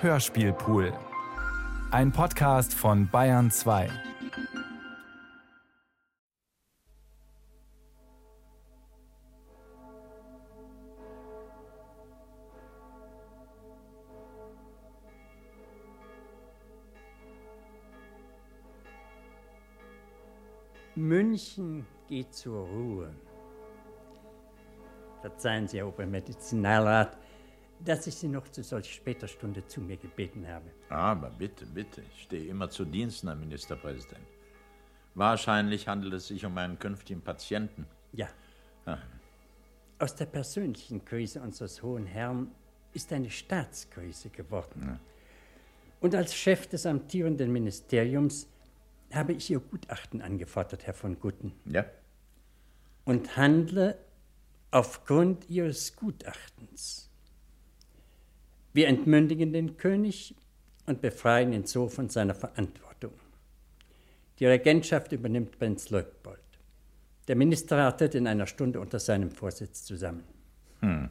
Hörspielpool. Ein Podcast von Bayern 2. München geht zur Ruhe. Verzeihen Sie, Herr Obermedizinalrat, dass ich Sie noch zu solch später Stunde zu mir gebeten habe. Aber bitte, bitte, ich stehe immer zu Diensten, Herr Ministerpräsident. Wahrscheinlich handelt es sich um einen künftigen Patienten. Ja. Ah. Aus der persönlichen Krise unseres hohen Herrn ist eine Staatskrise geworden. Ja. Und als Chef des amtierenden Ministeriums habe ich Ihr Gutachten angefordert, Herr von Gutten. Ja? Und handle aufgrund Ihres Gutachtens. Wir entmündigen den König und befreien ihn so von seiner Verantwortung. Die Regentschaft übernimmt Prinz Leutpold. Der Ministerrat tritt in einer Stunde unter seinem Vorsitz zusammen. Hm.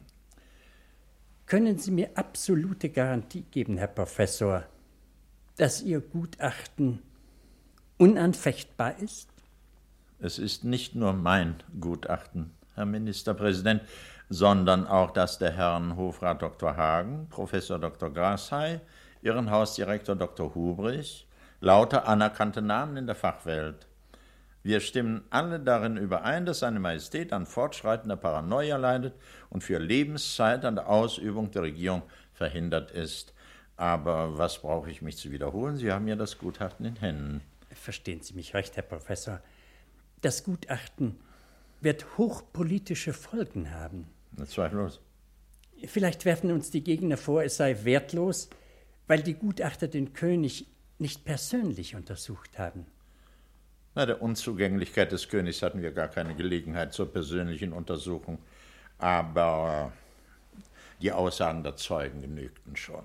Können Sie mir absolute Garantie geben, Herr Professor, dass Ihr Gutachten unanfechtbar ist? Es ist nicht nur mein Gutachten, Herr Ministerpräsident, sondern auch das der Herren Hofrat Dr. Hagen, Professor Dr. Grashey, Irrenhausdirektor Dr. Hubrich, lauter anerkannte Namen in der Fachwelt. Wir stimmen alle darin überein, dass seine Majestät an fortschreitender Paranoia leidet und für Lebenszeit an der Ausübung der Regierung verhindert ist. Aber was brauche ich mich zu wiederholen? Sie haben ja das Gutachten in Händen. Verstehen Sie mich recht, Herr Professor. Das Gutachten wird hochpolitische Folgen haben. Zweifellos. Vielleicht werfen uns die Gegner vor, es sei wertlos, weil die Gutachter den König nicht persönlich untersucht haben. Bei der Unzugänglichkeit des Königs hatten wir gar keine Gelegenheit zur persönlichen Untersuchung. Aber die Aussagen der Zeugen genügten schon.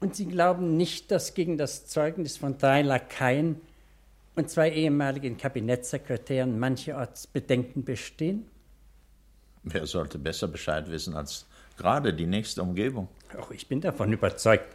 Und Sie glauben nicht, dass gegen das Zeugnis von drei Lakaien und zwei ehemaligen Kabinettssekretären mancherorts Bedenken bestehen? Wer sollte besser Bescheid wissen als gerade die nächste Umgebung? Auch ich bin davon überzeugt.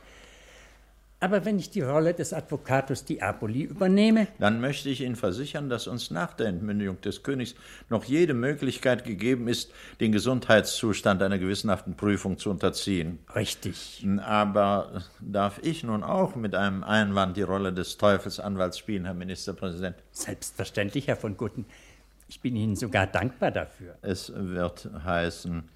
Aber wenn ich die Rolle des Advocatus Diaboli übernehme. Dann möchte ich Ihnen versichern, dass uns nach der Entmündigung des Königs noch jede Möglichkeit gegeben ist, den Gesundheitszustand einer gewissenhaften Prüfung zu unterziehen. Richtig. Aber darf ich nun auch mit einem Einwand die Rolle des Teufelsanwalts spielen, Herr Ministerpräsident? Selbstverständlich, Herr von Gutten. Ich bin Ihnen sogar dankbar dafür. Es wird heißen,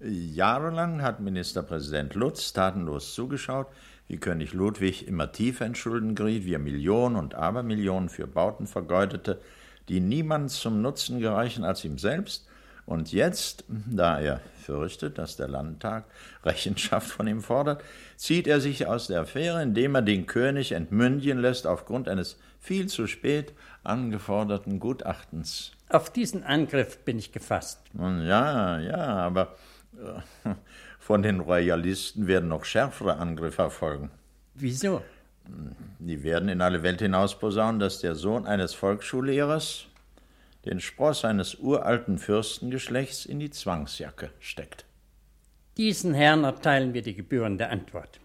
jahrelang hat Ministerpräsident Lutz tatenlos zugeschaut, wie König Ludwig immer tiefer in Schulden geriet, wie er Millionen und Abermillionen für Bauten vergeudete, die niemand zum Nutzen gereichen als ihm selbst, und jetzt, da er fürchtet, dass der Landtag Rechenschaft von ihm fordert, zieht er sich aus der Affäre, indem er den König entmündigen lässt aufgrund eines viel zu spät angeforderten Gutachtens. Auf diesen Angriff bin ich gefasst. Ja, ja, aber äh, von den Royalisten werden noch schärfere Angriffe erfolgen. Wieso? Die werden in alle Welt hinaus posaunen, dass der Sohn eines Volksschullehrers den Spross eines uralten Fürstengeschlechts in die Zwangsjacke steckt. Diesen Herrn erteilen wir die gebührende Antwort.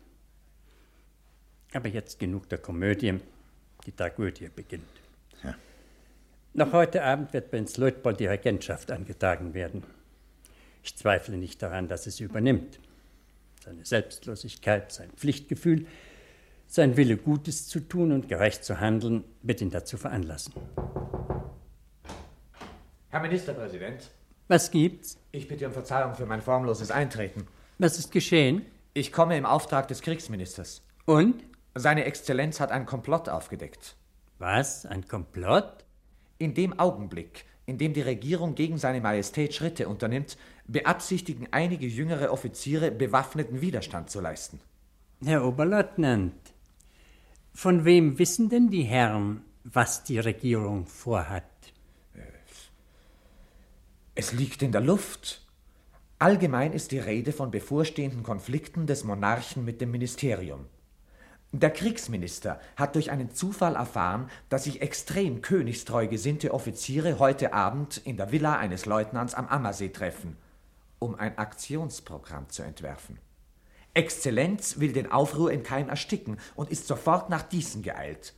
Aber jetzt genug der Komödie. Die Tragödie beginnt. Noch heute Abend wird Prinz Leutpold die Regentschaft angetragen werden. Ich zweifle nicht daran, dass es übernimmt. Seine Selbstlosigkeit, sein Pflichtgefühl, sein Wille, Gutes zu tun und gerecht zu handeln, wird ihn dazu veranlassen. Herr Ministerpräsident. Was gibt's? Ich bitte um Verzeihung für mein formloses Eintreten. Was ist geschehen? Ich komme im Auftrag des Kriegsministers. Und? Seine Exzellenz hat ein Komplott aufgedeckt. Was? Ein Komplott? In dem Augenblick, in dem die Regierung gegen seine Majestät Schritte unternimmt, beabsichtigen einige jüngere Offiziere, bewaffneten Widerstand zu leisten. Herr Oberleutnant, von wem wissen denn die Herren, was die Regierung vorhat? Es liegt in der Luft. Allgemein ist die Rede von bevorstehenden Konflikten des Monarchen mit dem Ministerium. Der Kriegsminister hat durch einen Zufall erfahren, dass sich extrem königstreu gesinnte Offiziere heute Abend in der Villa eines Leutnants am Ammersee treffen um ein Aktionsprogramm zu entwerfen. Exzellenz will den Aufruhr in Keim ersticken und ist sofort nach Diesen geeilt.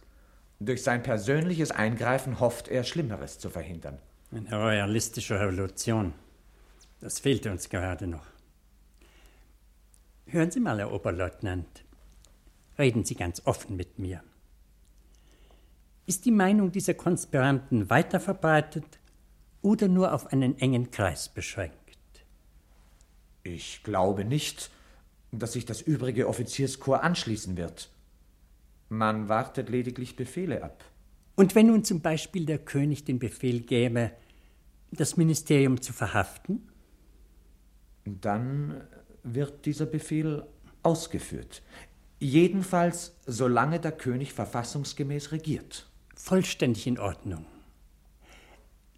Durch sein persönliches Eingreifen hofft er, Schlimmeres zu verhindern. Eine royalistische Revolution. Das fehlte uns gerade noch. Hören Sie mal, Herr Oberleutnant. Reden Sie ganz offen mit mir. Ist die Meinung dieser Konspiranten weiter verbreitet oder nur auf einen engen Kreis beschränkt? Ich glaube nicht, dass sich das übrige Offizierskorps anschließen wird. Man wartet lediglich Befehle ab. Und wenn nun zum Beispiel der König den Befehl gäbe, das Ministerium zu verhaften? Dann wird dieser Befehl ausgeführt. Jedenfalls solange der König verfassungsgemäß regiert. Vollständig in Ordnung.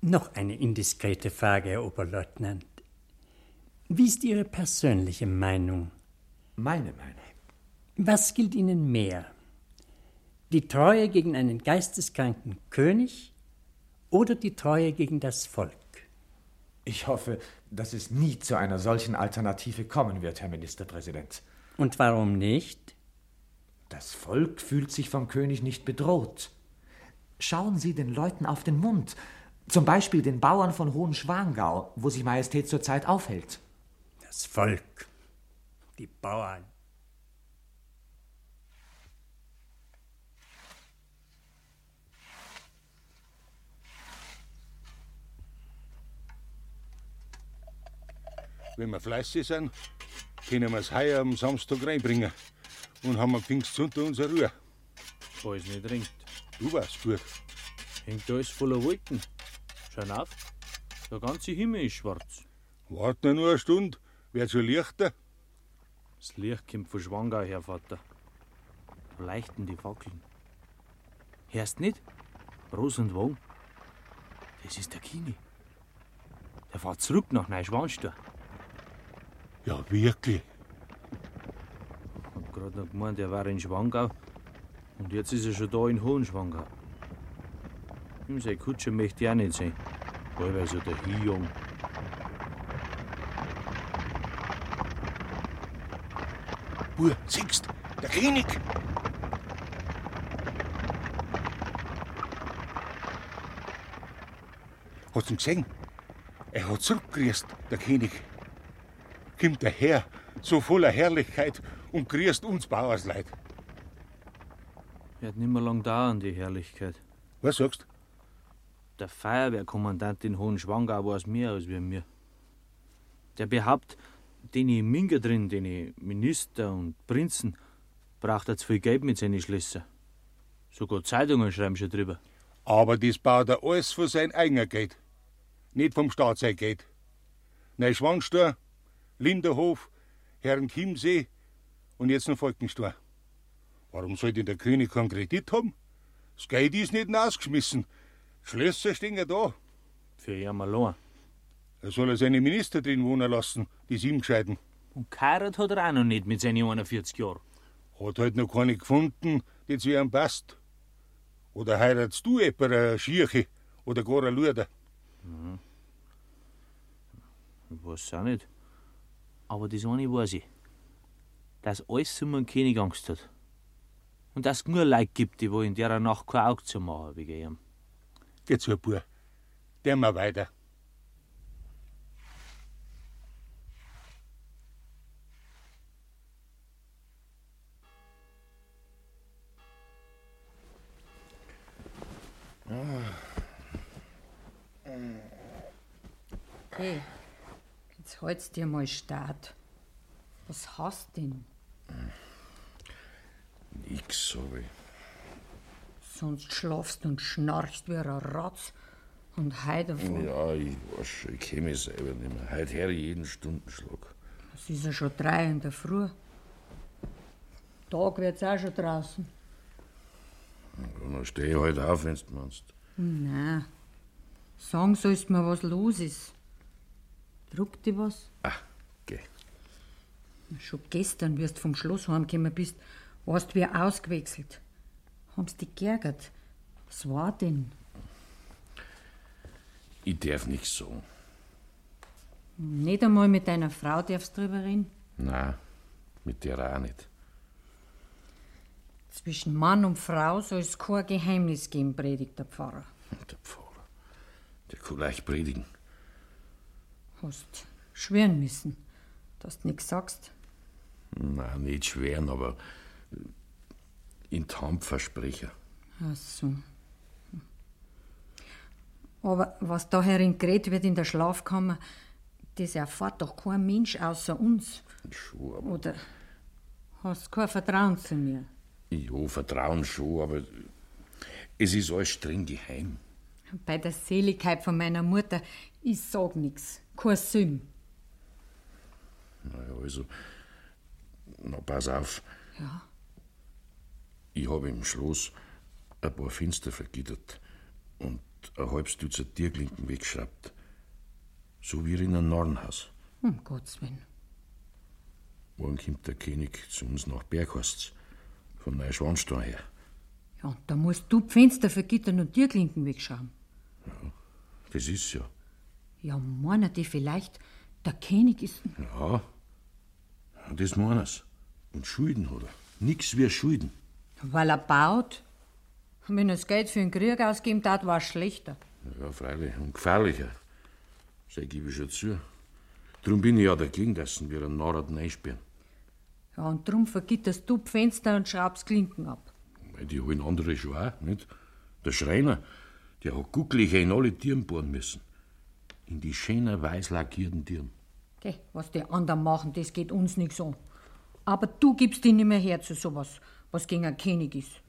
Noch eine indiskrete Frage, Herr Oberleutnant. Wie ist Ihre persönliche Meinung? Meine Meinung. Was gilt Ihnen mehr? Die Treue gegen einen geisteskranken König oder die Treue gegen das Volk? Ich hoffe, dass es nie zu einer solchen Alternative kommen wird, Herr Ministerpräsident. Und warum nicht? Das Volk fühlt sich vom König nicht bedroht. Schauen Sie den Leuten auf den Mund. Zum Beispiel den Bauern von Hohenschwangau, wo sich Majestät zurzeit aufhält. Das Volk, die Bauern. Wenn wir fleißig sind, können wir es heuer am Samstag reinbringen und haben am Pfingstsonntag unsere Ruhe. Alles nicht ringt. Du weißt gut. Hängt alles voller Wolken. Schau auf, der ganze Himmel ist schwarz. Warte nur eine Stunde, wird schon leichter. Das Licht kommt von Schwangau her, Vater. Da leuchten die Fackeln. Hörst nicht? Ros und Wagen. Das ist der Kini. Der fährt zurück nach Neuschwanstein. Ja, wirklich. Grad noch gemeint, er war in Schwangau. Und jetzt ist er schon da in Hohenschwangau. Ihm sein Kutscher möchte ich auch nicht sehen. Allweil so der Hijung. Bur, siehst, der König. Hast du ihn gesehen? Er hat zurückgrüßt, der König. Kommt daher, so voller Herrlichkeit, und grüßt uns Bauersleid. Wird nimmer lang dauern, die Herrlichkeit. Was sagst Der Feuerwehrkommandant in Hohenschwangau weiß mehr als wir mir. Der behauptet, den Minga drin, den Minister und Prinzen, braucht er zu viel Geld mit seinen Schlössern. Sogar Zeitungen schreiben schon drüber. Aber das baut er alles von sein eigener Geld. Nicht vom Staat sein Geld. Neuschwanstein, Linderhof, Herrn Chiemsee und jetzt noch Falkenstein. Warum soll denn der König keinen Kredit haben? Das Geld ist nicht ausgeschmissen. Schlösser stehen ja da. Für allein. Er soll er seine Minister drin wohnen lassen, die sieben Gescheiten. Und geheiratet hat er auch noch nicht mit seinen 41 Jahren. Hat halt noch keine gefunden, die zu ihm passt. Oder heiratst du etwa eine Schirche oder gar eine Luder? Ich weiß auch nicht. Aber das eine weiß ich. Dass alles um den König Angst hat. Und dass es nur Leute gibt, die wo in der Nacht kein Auge zu machen wegen ihm. Geh zu, Bub. Der mal weiter. Hey, jetzt halt's dir mal Start. Was hast denn? Nix, ich. Sonst schlafst und schnarchst wie ein Ratz. Und heute davon. Ja, ich weiß schon, ich kenne mich selber nicht mehr. Heute höre ich jeden Stundenschlag. Es ist ja schon drei in der Früh. Tag wird's auch schon draußen. Dann stehe ich halt auf, wenn du meinst. Nein. Sagen sollst mir, was los ist. Druckt dich was? Geh. Schon gestern, wie du vom Schloss heimgekommen bist, warst du wie ausgewechselt. Haben's dich geärgert? Was war denn? Ich darf nichts sagen. Nicht einmal mit deiner Frau darfst du drüber reden? Nein, mit der auch nicht. Zwischen Mann und Frau soll es kein Geheimnis geben, predigt der Pfarrer. Der Pfarrer, der kann leicht predigen. Hast schwören müssen, dass du nichts sagst. Nein, nicht schweren, aber in Tamp versprechen. Ach so. Aber was da herin geredet wird in der Schlafkammer, das erfährt doch kein Mensch außer uns. Schon, aber. Oder hast du kein Vertrauen zu mir? Ja, Vertrauen schon, aber es ist alles streng geheim. Bei der Seligkeit von meiner Mutter, ich sag nix. Kein Sinn. Naja, also. Na, pass auf. Ja. Ich habe im Schloss ein paar Fenster vergittert und ein halbes Dutzend Tierklinken weggeschraubt. So wie in einem Narrenhaus. Um Gottes Willen. Morgen kommt der König zu uns nach Berghorst, vom Neuschwanstein her. Ja, da musst du die Fenster vergittern und Tierklinken wegschrauben. Das ist ja. Ja, meinen die vielleicht, der König ist. Ja, das meinen's. Und Schulden hat er. Nix wie Schulden. Weil er baut. Wenn er das Geld für den Krieg ausgeben tat, war es schlechter. Ja, freilich. Und gefährlicher. Das gebe ich schon zu. Drum bin ich ja dagegen, dass wir einen Narren einsperren. Ja, und drum vergitterst du die Fenster und schraubst Klinken ab. Weil die holen andere schon auch, nicht? Der Schreiner, der hat Gucklöcher in alle Tieren bohren müssen. In die schönen, weiß lackierten Tieren. Geh, was die anderen machen, das geht uns nichts an. Aber du gibst ihn nicht mehr her zu sowas, was gegen einen König ist.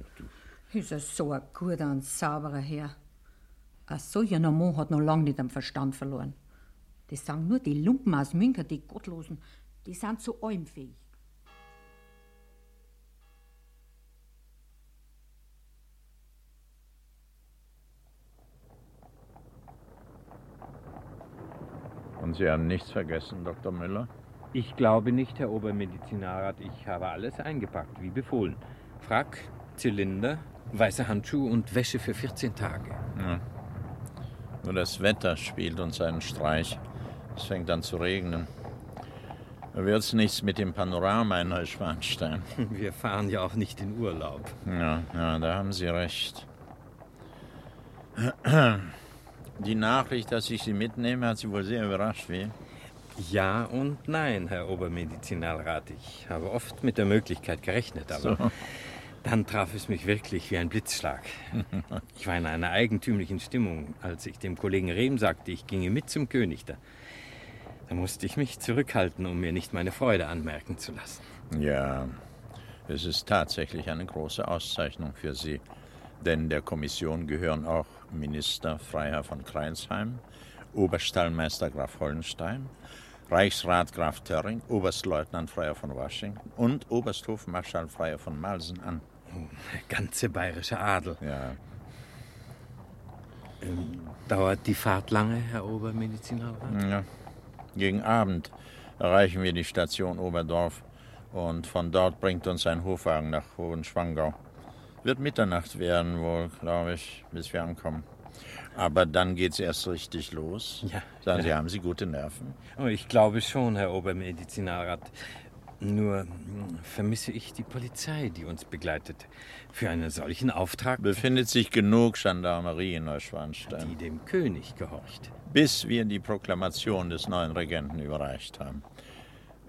Ist er so ein guter und sauberer Herr. Ein solcher Mann hat noch lange nicht am Verstand verloren. Das sagen nur die Lumpen aus München, die Gottlosen. Die sind zu allem fähig. Und Sie haben nichts vergessen, Dr. Müller? Ich glaube nicht, Herr Obermedizinalrat. Ich habe alles eingepackt, wie befohlen. Frack, Zylinder, weiße Handschuhe und Wäsche für 14 Tage. Ja. Nur das Wetter spielt uns einen Streich. Es fängt an zu regnen. Da wird's nichts mit dem Panorama in Neuschwanstein. Wir fahren ja auch nicht in Urlaub. Ja, ja, da haben Sie recht. Die Nachricht, dass ich Sie mitnehme, hat Sie wohl sehr überrascht, wie? Ja und nein, Herr Obermedizinalrat. Ich habe oft mit der Möglichkeit gerechnet, aber So. dann traf es mich wirklich wie ein Blitzschlag. Ich war in einer eigentümlichen Stimmung, als ich dem Kollegen Rehm sagte, ich ginge mit zum König. Da, da musste ich mich zurückhalten, um mir nicht meine Freude anmerken zu lassen. Ja, es ist tatsächlich eine große Auszeichnung für Sie. Denn der Kommission gehören auch Minister Freiherr von Kleinsheim, Oberstallmeister Graf Hollenstein, Reichsrat Graf Töring, Oberstleutnant Freiherr von Washington und Obersthofmarschall Freiherr von Malsen an. Der ganze bayerische Adel. Ja, Dauert die Fahrt lange, Herr Obermedizinalrat? ja. Gegen Abend erreichen wir die Station Oberdorf und von dort bringt uns ein Hofwagen nach Hohenschwangau. Wird Mitternacht werden wohl, glaube ich, bis wir ankommen. Aber dann geht's erst richtig los. Ja, Sagen Sie, haben Sie gute Nerven? Oh, ich glaube schon, Herr Obermedizinalrat. Nur hm, vermisse ich die Polizei, die uns begleitet. Für einen solchen Auftrag, Befindet sich genug Gendarmerie in Neuschwanstein, die dem König gehorcht. bis wir die Proklamation des neuen Regenten überreicht haben.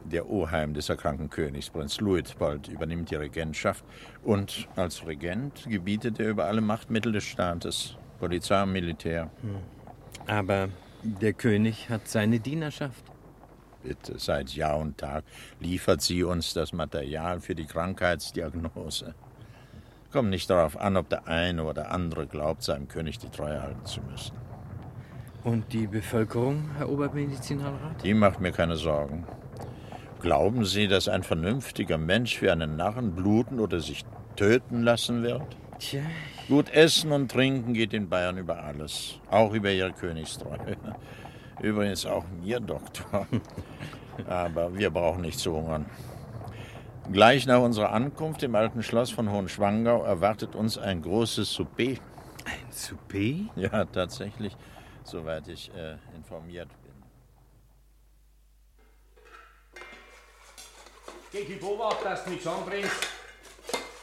Der Oheim des erkrankten Königs, Prinz Luitpold, übernimmt die Regentschaft und als Regent gebietet er über alle Machtmittel des Staates, Polizei und Militär. Aber der König hat seine Dienerschaft. Bitte, seit Jahr und Tag liefert sie uns das Material für die Krankheitsdiagnose. Kommt nicht darauf an, ob der eine oder andere glaubt, seinem König die Treue halten zu müssen. Und die Bevölkerung, Herr Obermedizinalrat? Die macht mir keine Sorgen. Glauben Sie, dass ein vernünftiger Mensch für einen Narren bluten oder sich töten lassen wird? Tja, Gut essen und trinken geht in Bayern über alles, auch über Ihre Königstreue. Übrigens auch mir, Doktor. Aber wir brauchen nicht zu hungern. Gleich nach unserer Ankunft im alten Schloss von Hohenschwangau erwartet uns ein großes Souper. ein Souper? Ja, tatsächlich, soweit ich äh, informiert bin. Geh die beobachten, dass du nichts anbringst.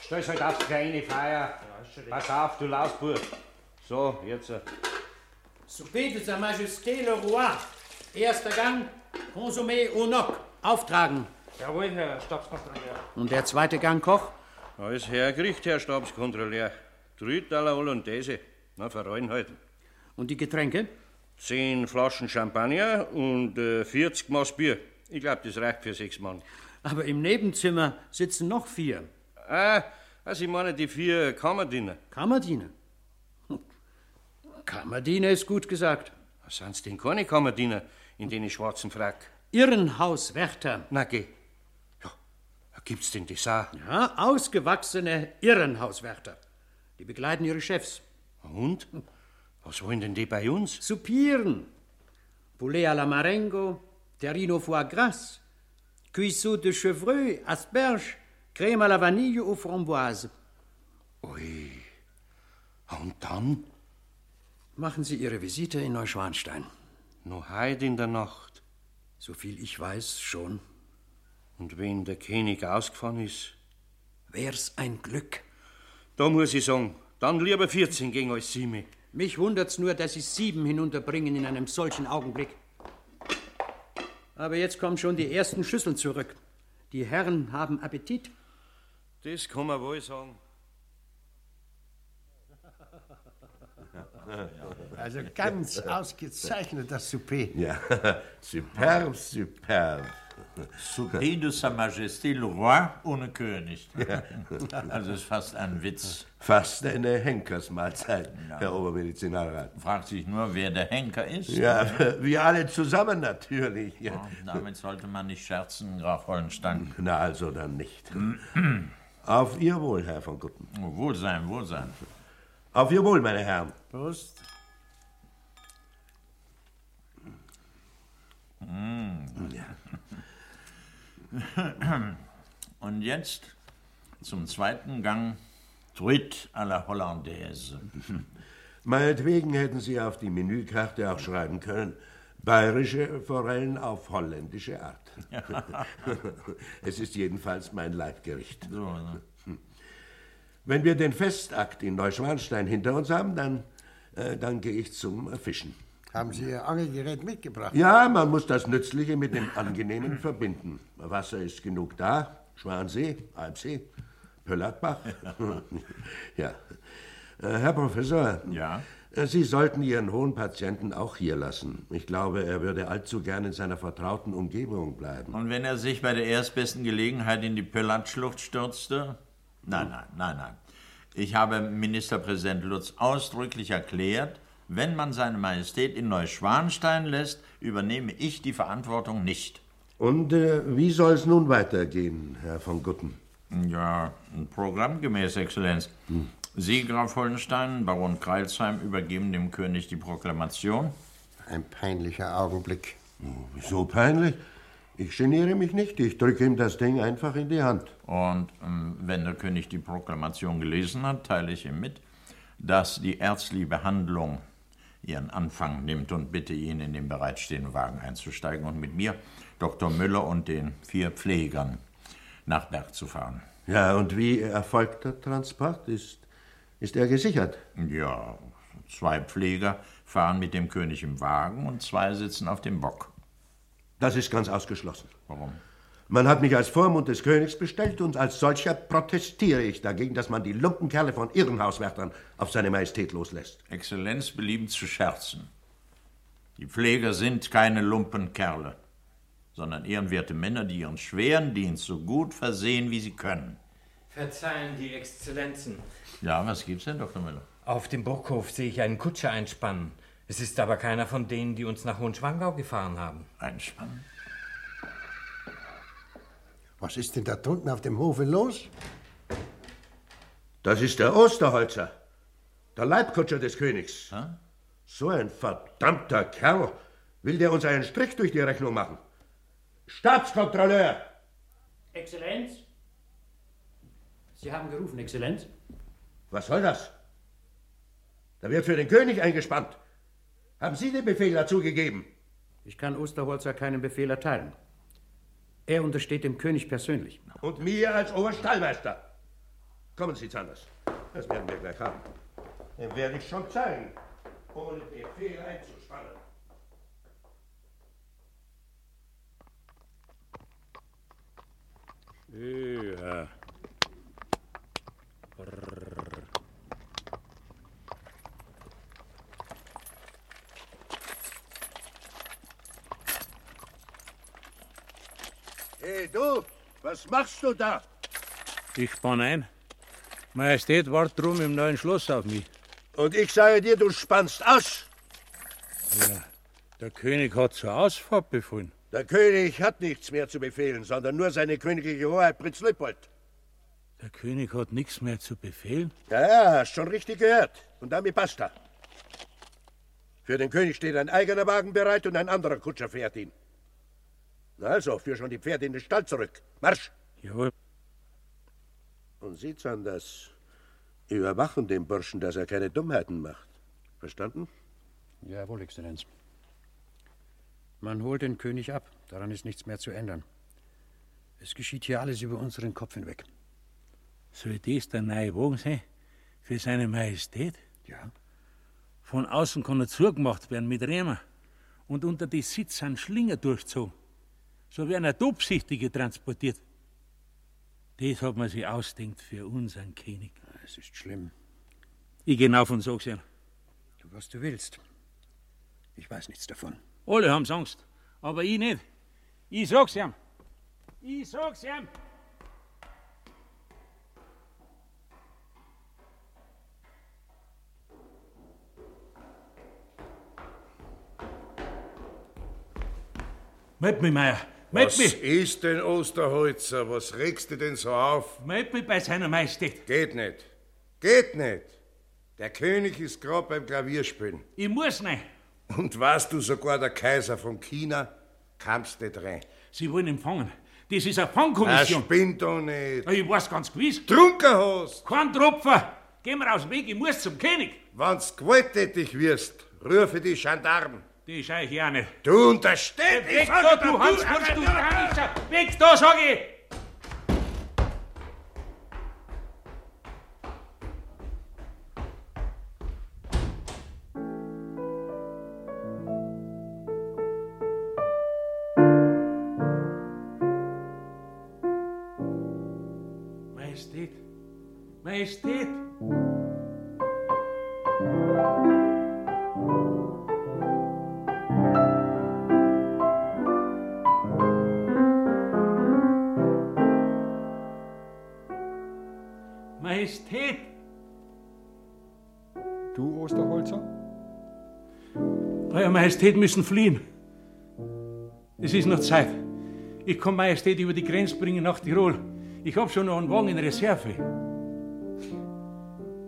Stell's halt aufs kleine Feuer. Pass auf, du Lausbub. So, jetzt. äh, Souper de Sa Majesté le Roi. Erster Gang, Consommé au Noc. Auftragen. Jawohl, Herr Stabskontrolleur. Und der zweite Gang, Koch? Alles hergericht, Herr Stabskontrolleur. Drüt à la Hollandaise. Na, verreuen halt. Und die Getränke? Zehn Flaschen Champagner und äh, 40 Maß Bier. Ich glaube, das reicht für sechs Mann. Aber im Nebenzimmer sitzen noch vier. Ah, also ich meine die vier Kammerdiener. Kammerdiener? Kammerdiener ist gut gesagt. Was sind's denn keine Kammerdiener in den schwarzen Frack? Irrenhauswärter. Na geh. Ja, gibt's denn das auch? Ja, ausgewachsene Irrenhauswärter. Die begleiten ihre Chefs. Und? Was wollen denn die bei uns? Soupieren. Poulet à la Marengo, terrino foie gras, cuisseau de chevreuil, asperges, crème à la vanille aux framboises. Ui. Und dann? Machen Sie Ihre Visite in Neuschwanstein. Noch heut in der Nacht. Soviel ich weiß, schon. Und wenn der König ausgefahren ist? Wär's ein Glück. Da muss ich sagen, dann lieber 14 gegen als 7. Mich wundert's nur, dass Sie sieben hinunterbringen in einem solchen Augenblick. Aber jetzt kommen schon die ersten Schüsseln zurück. Die Herren haben Appetit. Das kann man wohl sagen. Also ganz ausgezeichnet, das Souper. Ja, superb, superb. Souper de Sa Majesté le Roi ohne König. Also ist fast ein Witz. Fast eine Henkersmahlzeit, Herr Obermedizinalrat. Fragt sich nur, wer der Henker ist. Ja, wir alle zusammen natürlich. Ja. Ja, damit sollte man nicht scherzen, Graf Hollenstein. Na, also dann nicht. Auf Ihr Wohl, Herr von Gutten. Oh, Wohlsein, Wohlsein. Auf Ihr Wohl, meine Herren. Prost. Und jetzt zum zweiten Gang Truite à la Hollandaise. Meinetwegen hätten Sie auf die Menükarte auch schreiben können, bayerische Forellen auf holländische Art. es ist jedenfalls mein Leibgericht. So, ne? Wenn wir den Festakt in Neuschwanstein hinter uns haben, dann, äh, dann gehe ich zum Fischen. Haben Sie Ihr Angelgerät mitgebracht? Ja, man muss das Nützliche mit dem Angenehmen verbinden. Wasser ist genug da. Schwansee, Alpsee, Pöllertbach. ja. Äh, Herr Professor, Ja? Äh, Sie sollten Ihren hohen Patienten auch hier lassen. Ich glaube, er würde allzu gern in seiner vertrauten Umgebung bleiben. Und wenn er sich bei der erstbesten Gelegenheit in die Pöllatschlucht stürzte? Nein, nein, nein, nein. Ich habe Ministerpräsident Lutz ausdrücklich erklärt, wenn man seine Majestät in Neuschwanstein lässt, übernehme ich die Verantwortung nicht. Und äh, wie soll es nun weitergehen, Herr von Gutten? Ja, programmgemäß, Exzellenz. Sie, Graf Hollenstein, Baron Kreilsheim, übergeben dem König die Proklamation. Ein peinlicher Augenblick. Wieso peinlich? Ich geniere mich nicht. Ich drücke ihm das Ding einfach in die Hand. Und ähm, wenn der König die Proklamation gelesen hat, teile ich ihm mit, dass die ärztliche Behandlung ihren Anfang nimmt und bitte ihn, in den bereitstehenden Wagen einzusteigen und mit mir, Dr. Müller und den vier Pflegern nach Berg zu fahren. Ja, und wie erfolgt der Transport? Ist, ist er gesichert? Ja, zwei Pfleger fahren mit dem König im Wagen und zwei sitzen auf dem Bock. Das ist ganz ausgeschlossen. Warum? Man hat mich als Vormund des Königs bestellt und als solcher protestiere ich dagegen, dass man die Lumpenkerle von Irrenhauswärtern auf seine Majestät loslässt. Exzellenz belieben zu scherzen. Die Pfleger sind keine Lumpenkerle, sondern ehrenwerte Männer, die ihren schweren Dienst so gut versehen, wie sie können. Verzeihen die Exzellenzen. Ja, was gibt's denn, Dr. Müller? Auf dem Burghof sehe ich einen Kutscher einspannen. Es ist aber keiner von denen, die uns nach Hohenschwangau gefahren haben. Einspannen? Was ist denn da drunten auf dem Hofe los? Das ist der Osterholzer, der Leibkutscher des Königs. Hä? So ein verdammter Kerl. Will der uns einen Strich durch die Rechnung machen? Staatskontrolleur! Exzellenz? Sie haben gerufen, Exzellenz? Was soll das? Da wird für den König eingespannt. Haben Sie den Befehl dazu gegeben? Ich kann Osterholzer keinen Befehl erteilen. Er untersteht dem König persönlich. Und mir als Oberstallmeister. Kommen Sie, Zanders. Das werden wir gleich haben. Den werde ich schon zeigen, ohne Befehl einzuspannen. Ja. Hey, du, was machst du da? Ich spann ein. Majestät wart drum im neuen Schloss auf mich. Und ich sage dir, du spannst aus. Ja, der König hat zur Ausfahrt befohlen. Der König hat nichts mehr zu befehlen, sondern nur seine königliche Hoheit Prinz Leopold. Der König hat nichts mehr zu befehlen? Ja, ja, hast schon richtig gehört. Und damit basta. Für den König steht ein eigener Wagen bereit und ein anderer Kutscher fährt ihn. Na also, führ schon die Pferde in den Stall zurück. Marsch! Jawohl. Und Sie, Sanders, überwachen den Burschen, dass er keine Dummheiten macht. Verstanden? Jawohl, Exzellenz. Man holt den König ab. Daran ist nichts mehr zu ändern. Es geschieht hier alles über unseren Kopf hinweg. Soll das der neue Wagen sein? Für seine Majestät? Ja. Von außen kann er zugemacht werden mit Rämer. Und unter die Sitz sind Schlinger durchzogen. So werden er Tobsichtige transportiert. Das hat man sich ausdenkt für unseren König. Es ist schlimm. Ich geh auf und sag's ihm. Tu, was du willst. Ich weiß nichts davon. Alle haben's Angst. Aber ich nicht. Ich sag's ihm. Ich sag's ihm. Meld mich, Meier. Meld Was mich. ist denn Osterholzer? Was regst du denn so auf? Meld mich bei seiner Majestät. Geht nicht. Geht nicht. Der König ist gerade beim Klavierspielen. Ich muss nicht. Und weißt du, sogar der Kaiser von China kamst nicht rein. Sie wollen empfangen. Das ist eine Fangkommission. spinnt doch nicht. Ich weiß ganz gewiss. Trunken hast. Kein Tropfen. Geh mir aus dem Weg, ich muss zum König. Wenn's gewalttätig wirst, rufe die Gendarmen. Ty sei gerne. Du unterstellst mich! Victor, du, du Hans, Hans, du Hans! Victor, sag ich! Majestät, Majestät! Euer Majestät müssen fliehen. Es ist noch Zeit. Ich kann Majestät über die Grenze bringen nach Tirol. Ich hab schon noch einen Wagen in Reserve.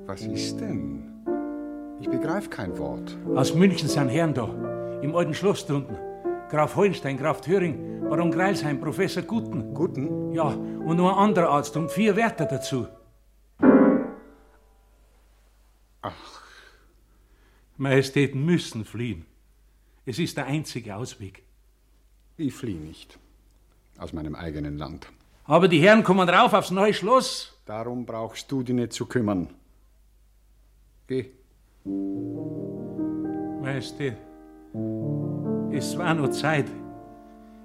Was ist denn? Ich begreife kein Wort. Aus München sind Herren da. Im alten Schloss drunten. Graf Holstein, Graf Thüring, Baron Greilsheim, Professor Gutten. Gutten? Ja, und noch ein anderer Arzt und vier Wärter dazu. Ach. Majestät müssen fliehen. Es ist der einzige Ausweg. Ich fliehe nicht. Aus meinem eigenen Land. Aber die Herren kommen rauf aufs neue Schloss. Darum brauchst du dich nicht zu kümmern. Geh. Majestät, es war noch Zeit.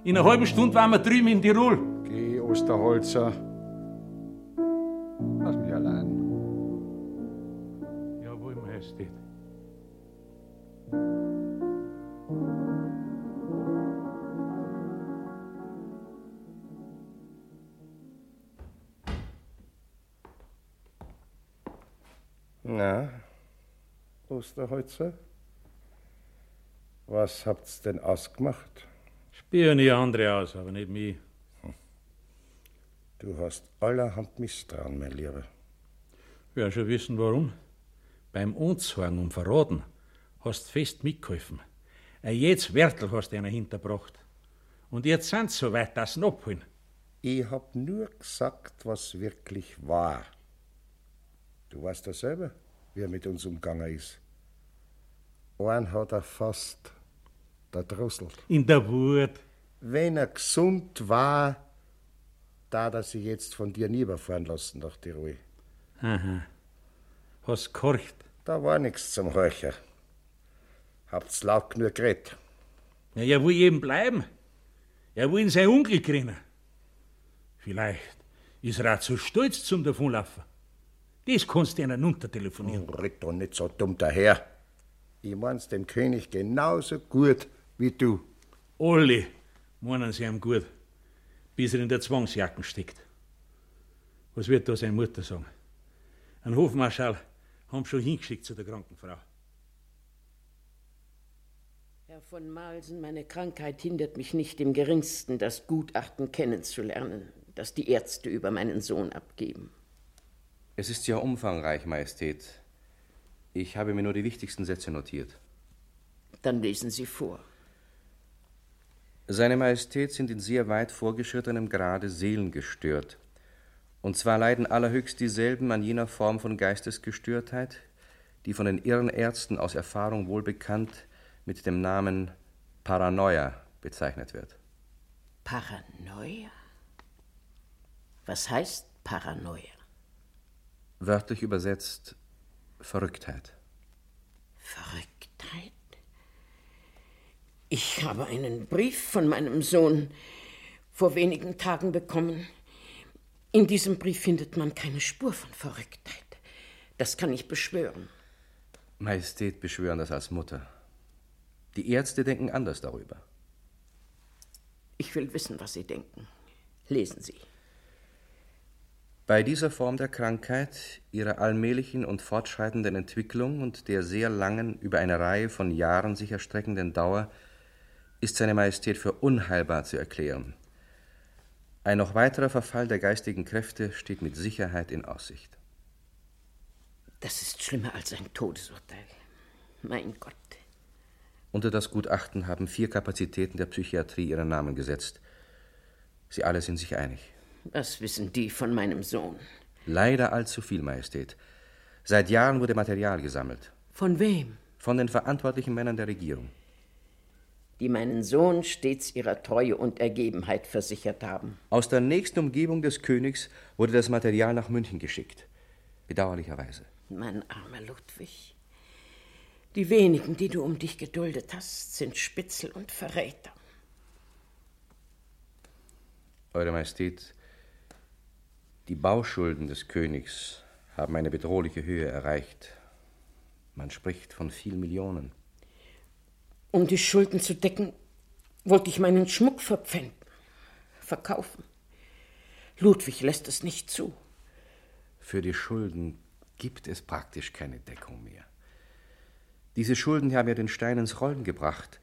In einer halben Stunde waren wir drüben in Tirol. Geh, Osterholzer. Osterholzer? Was habt's denn ausgemacht? Spionier andere aus, aber nicht mich. Du hast allerhand Misstrauen, mein Lieber. Ja, schon wissen warum. Beim Anzeigen und Verraten hast fest mitgeholfen. Ein jedes Wärtel hast du einer hinterbracht. Und jetzt sind sie so weit, dass sie abholen. Ich hab nur gesagt, was wirklich war. Du weißt ja selber, wie er mit uns umgegangen ist. Einen hat er fast erdrosselt. In der Wut. Wenn er gesund war, da, dass sie jetzt von dir nie überfahren lassen nach Tirol. Aha. Hast gehorcht? Da war nichts zum Horcher. Habt's laut genug geredet. Ja, er will eben bleiben. Er will in sein Unglück rennen. Vielleicht ist er auch zu stolz zum Davonlaufen. Das kannst du ihnen untertelefonieren. Oh, red doch nicht so dumm daher. Ich mein's dem König genauso gut wie du. Alle meinen sie ihm gut, bis er in der Zwangsjacken steckt. Was wird da seine Mutter sagen? Ein Hofmarschall haben schon hingeschickt zu der kranken Frau. Herr von Malsen, meine Krankheit hindert mich nicht im geringsten, das Gutachten kennenzulernen, das die Ärzte über meinen Sohn abgeben. Es ist ja umfangreich, Majestät. Ich habe mir nur die wichtigsten Sätze notiert. Dann lesen Sie vor. Seine Majestät sind in sehr weit vorgeschrittenem Grade seelengestört. Und zwar leiden allerhöchst dieselben an jener Form von Geistesgestörtheit, die von den Irrenärzten aus Erfahrung wohlbekannt mit dem Namen Paranoia bezeichnet wird. Paranoia? Was heißt Paranoia? Wörtlich übersetzt Verrücktheit. Verrücktheit? Ich habe einen Brief von meinem Sohn vor wenigen Tagen bekommen. In diesem Brief findet man keine Spur von Verrücktheit. Das kann ich beschwören. Majestät beschwören das als Mutter. Die Ärzte denken anders darüber. Ich will wissen, was Sie denken. Lesen Sie. Bei dieser Form der Krankheit, ihrer allmählichen und fortschreitenden Entwicklung und der sehr langen, über eine Reihe von Jahren sich erstreckenden Dauer, ist seine Majestät für unheilbar zu erklären. Ein noch weiterer Verfall der geistigen Kräfte steht mit Sicherheit in Aussicht. Das ist schlimmer als ein Todesurteil. Mein Gott. Unter das Gutachten haben vier Kapazitäten der Psychiatrie ihren Namen gesetzt. Sie alle sind sich einig. Was wissen die von meinem Sohn? Leider allzu viel, Majestät. Seit Jahren wurde Material gesammelt. Von wem? Von den verantwortlichen Männern der Regierung. Die meinen Sohn stets ihrer Treue und Ergebenheit versichert haben. Aus der nächsten Umgebung des Königs wurde das Material nach München geschickt. Bedauerlicherweise. Mein armer Ludwig. Die wenigen, die du um dich geduldet hast, sind Spitzel und Verräter. Eure Majestät, die Bauschulden des Königs haben eine bedrohliche Höhe erreicht. Man spricht von vielen Millionen. Um die Schulden zu decken, wollte ich meinen Schmuck verpfänden, verkaufen. Ludwig lässt es nicht zu. Für die Schulden gibt es praktisch keine Deckung mehr. Diese Schulden haben ja den Stein ins Rollen gebracht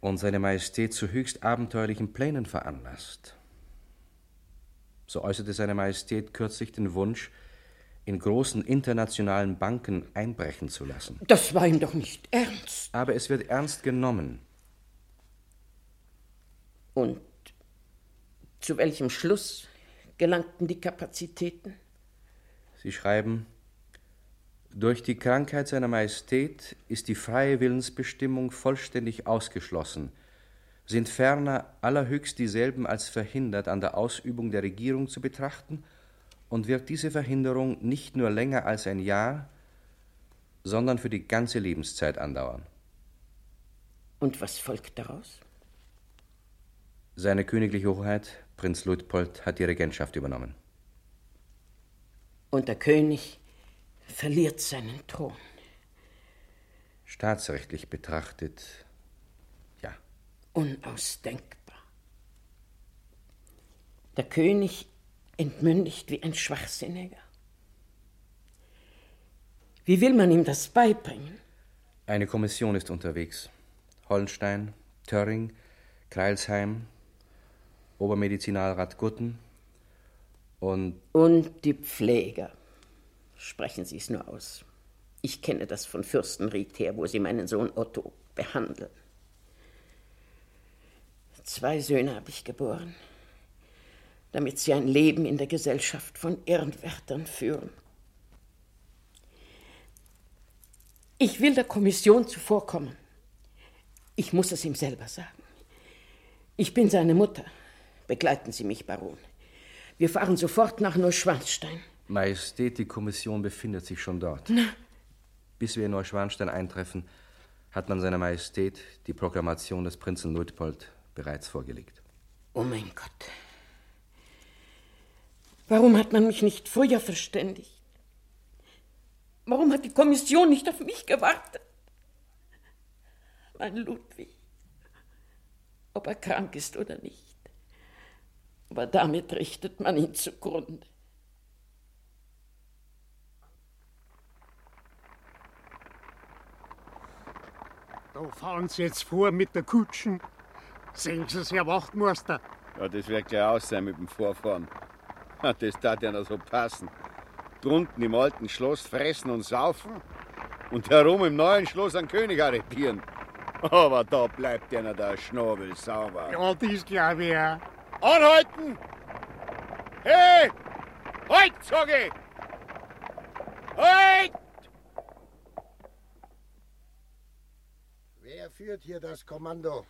und seine Majestät zu höchst abenteuerlichen Plänen veranlasst. So äußerte seine Majestät kürzlich den Wunsch, in großen internationalen Banken einbrechen zu lassen. Das war ihm doch nicht ernst. Aber es wird ernst genommen. Und zu welchem Schluss gelangten die Kapazitäten? Sie schreiben, durch die Krankheit seiner Majestät ist die freie Willensbestimmung vollständig ausgeschlossen, sind ferner allerhöchst dieselben als verhindert an der Ausübung der Regierung zu betrachten und wird diese Verhinderung nicht nur länger als ein Jahr, sondern für die ganze Lebenszeit andauern. Und was folgt daraus? Seine königliche Hoheit, Prinz Luitpold, hat die Regentschaft übernommen. Und der König verliert seinen Thron. Staatsrechtlich betrachtet. Unausdenkbar. Der König entmündigt wie ein Schwachsinniger. Wie will man ihm das beibringen? Eine Kommission ist unterwegs. Hollenstein, Töring, Kreilsheim, Obermedizinalrat Gutten und. Und die Pfleger. Sprechen Sie es nur aus. Ich kenne das von Fürstenried her, wo Sie meinen Sohn Otto behandeln. Zwei Söhne habe ich geboren, damit sie ein Leben in der Gesellschaft von Ehrenwärtern führen. Ich will der Kommission zuvorkommen. Ich muss es ihm selber sagen. Ich bin seine Mutter. Begleiten Sie mich, Baron. Wir fahren sofort nach Neuschwanstein. Majestät, die Kommission befindet sich schon dort. Na? Bis wir in Neuschwanstein eintreffen, hat man seiner Majestät die Proklamation des Prinzen Luitpold bereits vorgelegt. Oh mein Gott. Warum hat man mich nicht früher verständigt? Warum hat die Kommission nicht auf mich gewartet? Mein Ludwig. Ob er krank ist oder nicht. Aber damit richtet man ihn zugrunde. Da fahren Sie jetzt vor mit der Kutschen. Sehen Sie es, Herr Wachtmeister. Ja, das wird gleich aus sein mit dem Vorfahren. Das tat ja noch so passen. Drunten im alten Schloss fressen und saufen und herum im neuen Schloss einen König arretieren. Aber da bleibt ja noch der Schnabel sauber. Ja, das glaube ich auch. Anhalten! Hey! Halt, sag ich! Halt! Wer führt hier das Kommando?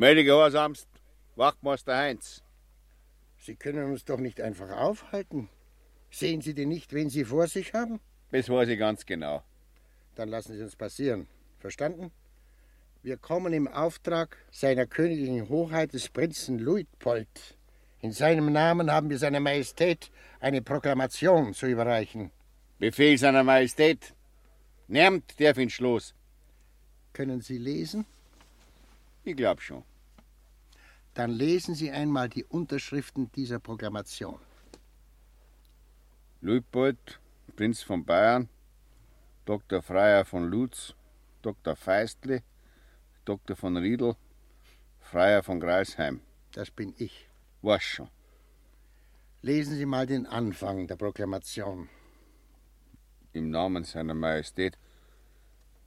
Melde gehorsamst, Wachtmeister Heinz. Sie können uns doch nicht einfach aufhalten. Sehen Sie denn nicht, wen Sie vor sich haben? Das weiß ich ganz genau. Dann lassen Sie uns passieren. Verstanden? Wir kommen im Auftrag seiner königlichen Hoheit des Prinzen Luitpold. In seinem Namen haben wir seiner Majestät eine Proklamation zu überreichen. Befehl seiner Majestät. Nehmt darf ins Schloss. Können Sie lesen? Ich glaub schon. Dann lesen Sie einmal die Unterschriften dieser Proklamation. Luitpold, Prinz von Bayern, Dr. Freier von Lutz, Dr. Feistli, Dr. von Riedel, Freier von Greisheim. Das bin ich. Was schon. Lesen Sie mal den Anfang der Proklamation. Im Namen seiner Majestät.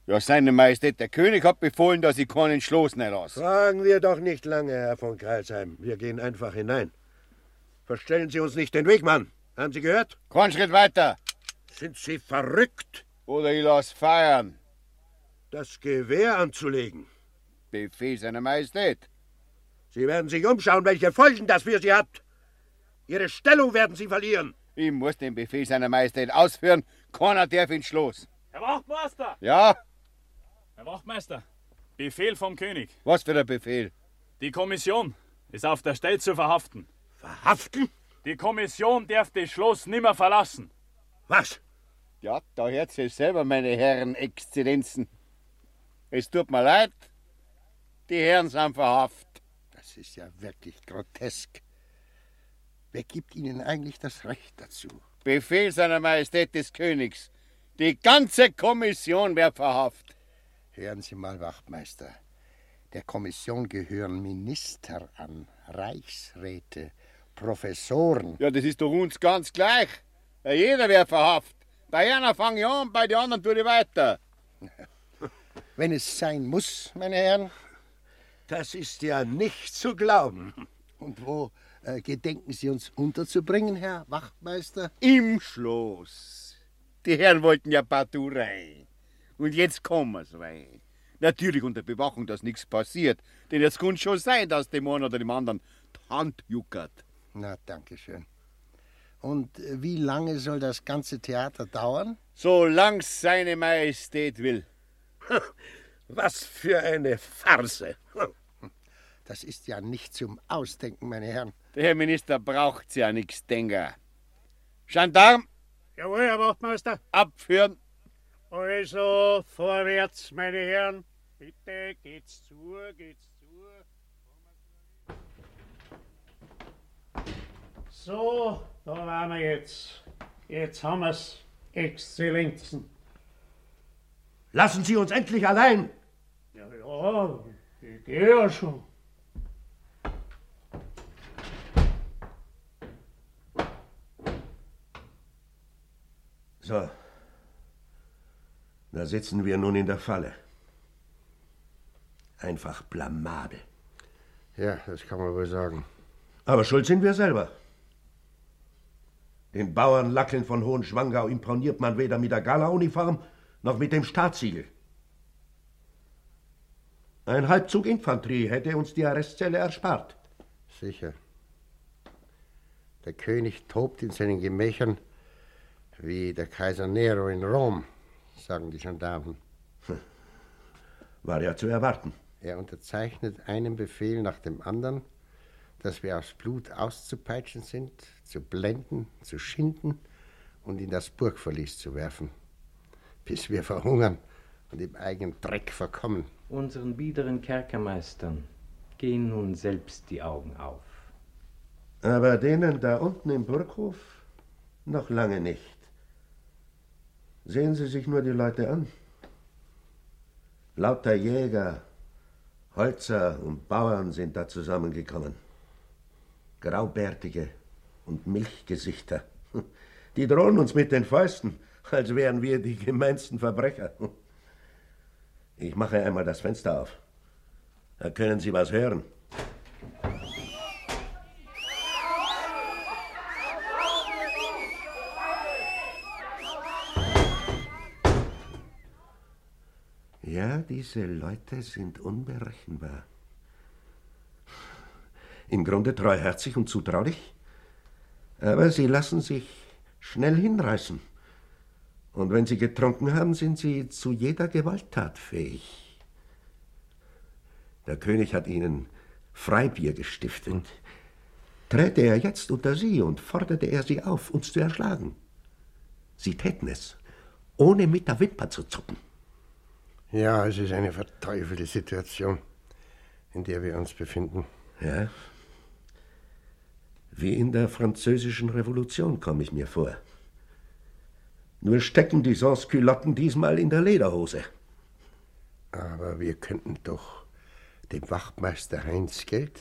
Ja, seine Majestät, der König hat befohlen, dass ich keinen Schloss nicht lasse. Fragen wir doch nicht lange, Herr von Kreilsheim. Wir gehen einfach hinein. Verstellen Sie uns nicht den Weg, Mann. Haben Sie gehört? Kein Schritt weiter. Sind Sie verrückt? Oder ich lass feiern. Das Gewehr anzulegen. Befehl seiner Majestät. Sie werden sich umschauen, welche Folgen das für Sie hat. Ihre Stellung werden Sie verlieren. Ich muss den Befehl seiner Majestät ausführen. Keiner darf ins Schloss. Herr Wachtmeister! Ja? Herr Wachtmeister, Befehl vom König. Was für ein Befehl? Die Kommission ist auf der Stelle zu verhaften. Verhaften? Die Kommission darf das Schloss nimmer verlassen. Was? Ja, da hört ihr selber, meine Herren Exzellenzen. Es tut mir leid. Die Herren sind verhaftet. Das ist ja wirklich grotesk. Wer gibt Ihnen eigentlich das Recht dazu? Befehl seiner Majestät des Königs. Die ganze Kommission wird verhaftet. Hören Sie mal, Wachtmeister. Der Kommission gehören Minister an, Reichsräte, Professoren. Ja, das ist doch uns ganz gleich. Ja, jeder wird verhaftet. Bei einer fange ich an, bei den anderen tue ich weiter. Wenn es sein muss, meine Herren. Das ist ja nicht zu glauben. Und wo äh, gedenken Sie uns unterzubringen, Herr Wachtmeister? Im Schloss. Die Herren wollten ja partout rein. Und jetzt kommen sie rein. Natürlich unter Bewachung, dass nichts passiert. Denn es kann schon sein, dass dem einen oder dem anderen die Hand juckert. Na, danke schön. Und wie lange soll das ganze Theater dauern? Solange seine Majestät will. Was für eine Farce. Das ist ja nicht zum Ausdenken, meine Herren. Der Herr Minister braucht ja nichts denken. Gendarm, Jawohl, Herr Wachtmeister. abführen. Also, vorwärts, meine Herren. Bitte, geht's zu, geht's zu. So, da waren wir jetzt. Jetzt haben wir's, Exzellenzen. Lassen Sie uns endlich allein. Ja, ja, ich gehe ja schon. So. Da sitzen wir nun in der Falle. Einfach blamabel. Ja, das kann man wohl sagen. Aber schuld sind wir selber. Den Bauern Lackeln von Hohenschwangau imponiert man weder mit der Gala-Uniform noch mit dem Staatssiegel. Ein Halbzug Infanterie hätte uns die Arrestzelle erspart. Sicher. Der König tobt in seinen Gemächern wie der Kaiser Nero in Rom, sagen die Gendarmen. War ja zu erwarten. Er unterzeichnet einen Befehl nach dem anderen, dass wir aufs Blut auszupeitschen sind, zu blenden, zu schinden und in das Burgverlies zu werfen, bis wir verhungern und im eigenen Dreck verkommen. Unseren biederen Kerkermeistern gehen nun selbst die Augen auf. Aber denen da unten im Burghof noch lange nicht. Sehen Sie sich nur die Leute an. Lauter Jäger, Holzer und Bauern sind da zusammengekommen. Graubärtige und Milchgesichter. Die drohen uns mit den Fäusten, als wären wir die gemeinsten Verbrecher. Ich mache einmal das Fenster auf. Da können Sie was hören. Diese Leute sind unberechenbar. Im Grunde treuherzig und zutraulich, aber sie lassen sich schnell hinreißen. Und wenn sie getrunken haben, sind sie zu jeder Gewalttat fähig. Der König hat ihnen Freibier gestiftet. Träte er jetzt unter sie und forderte er sie auf, uns zu erschlagen. Sie täten es, ohne mit der Wimper zu zucken. Ja, es ist eine verteufelte Situation, in der wir uns befinden. Ja. Wie in der französischen Revolution komme ich mir vor. Nur stecken die Sansculotten diesmal in der Lederhose. Aber wir könnten doch dem Wachtmeister Heinz Geld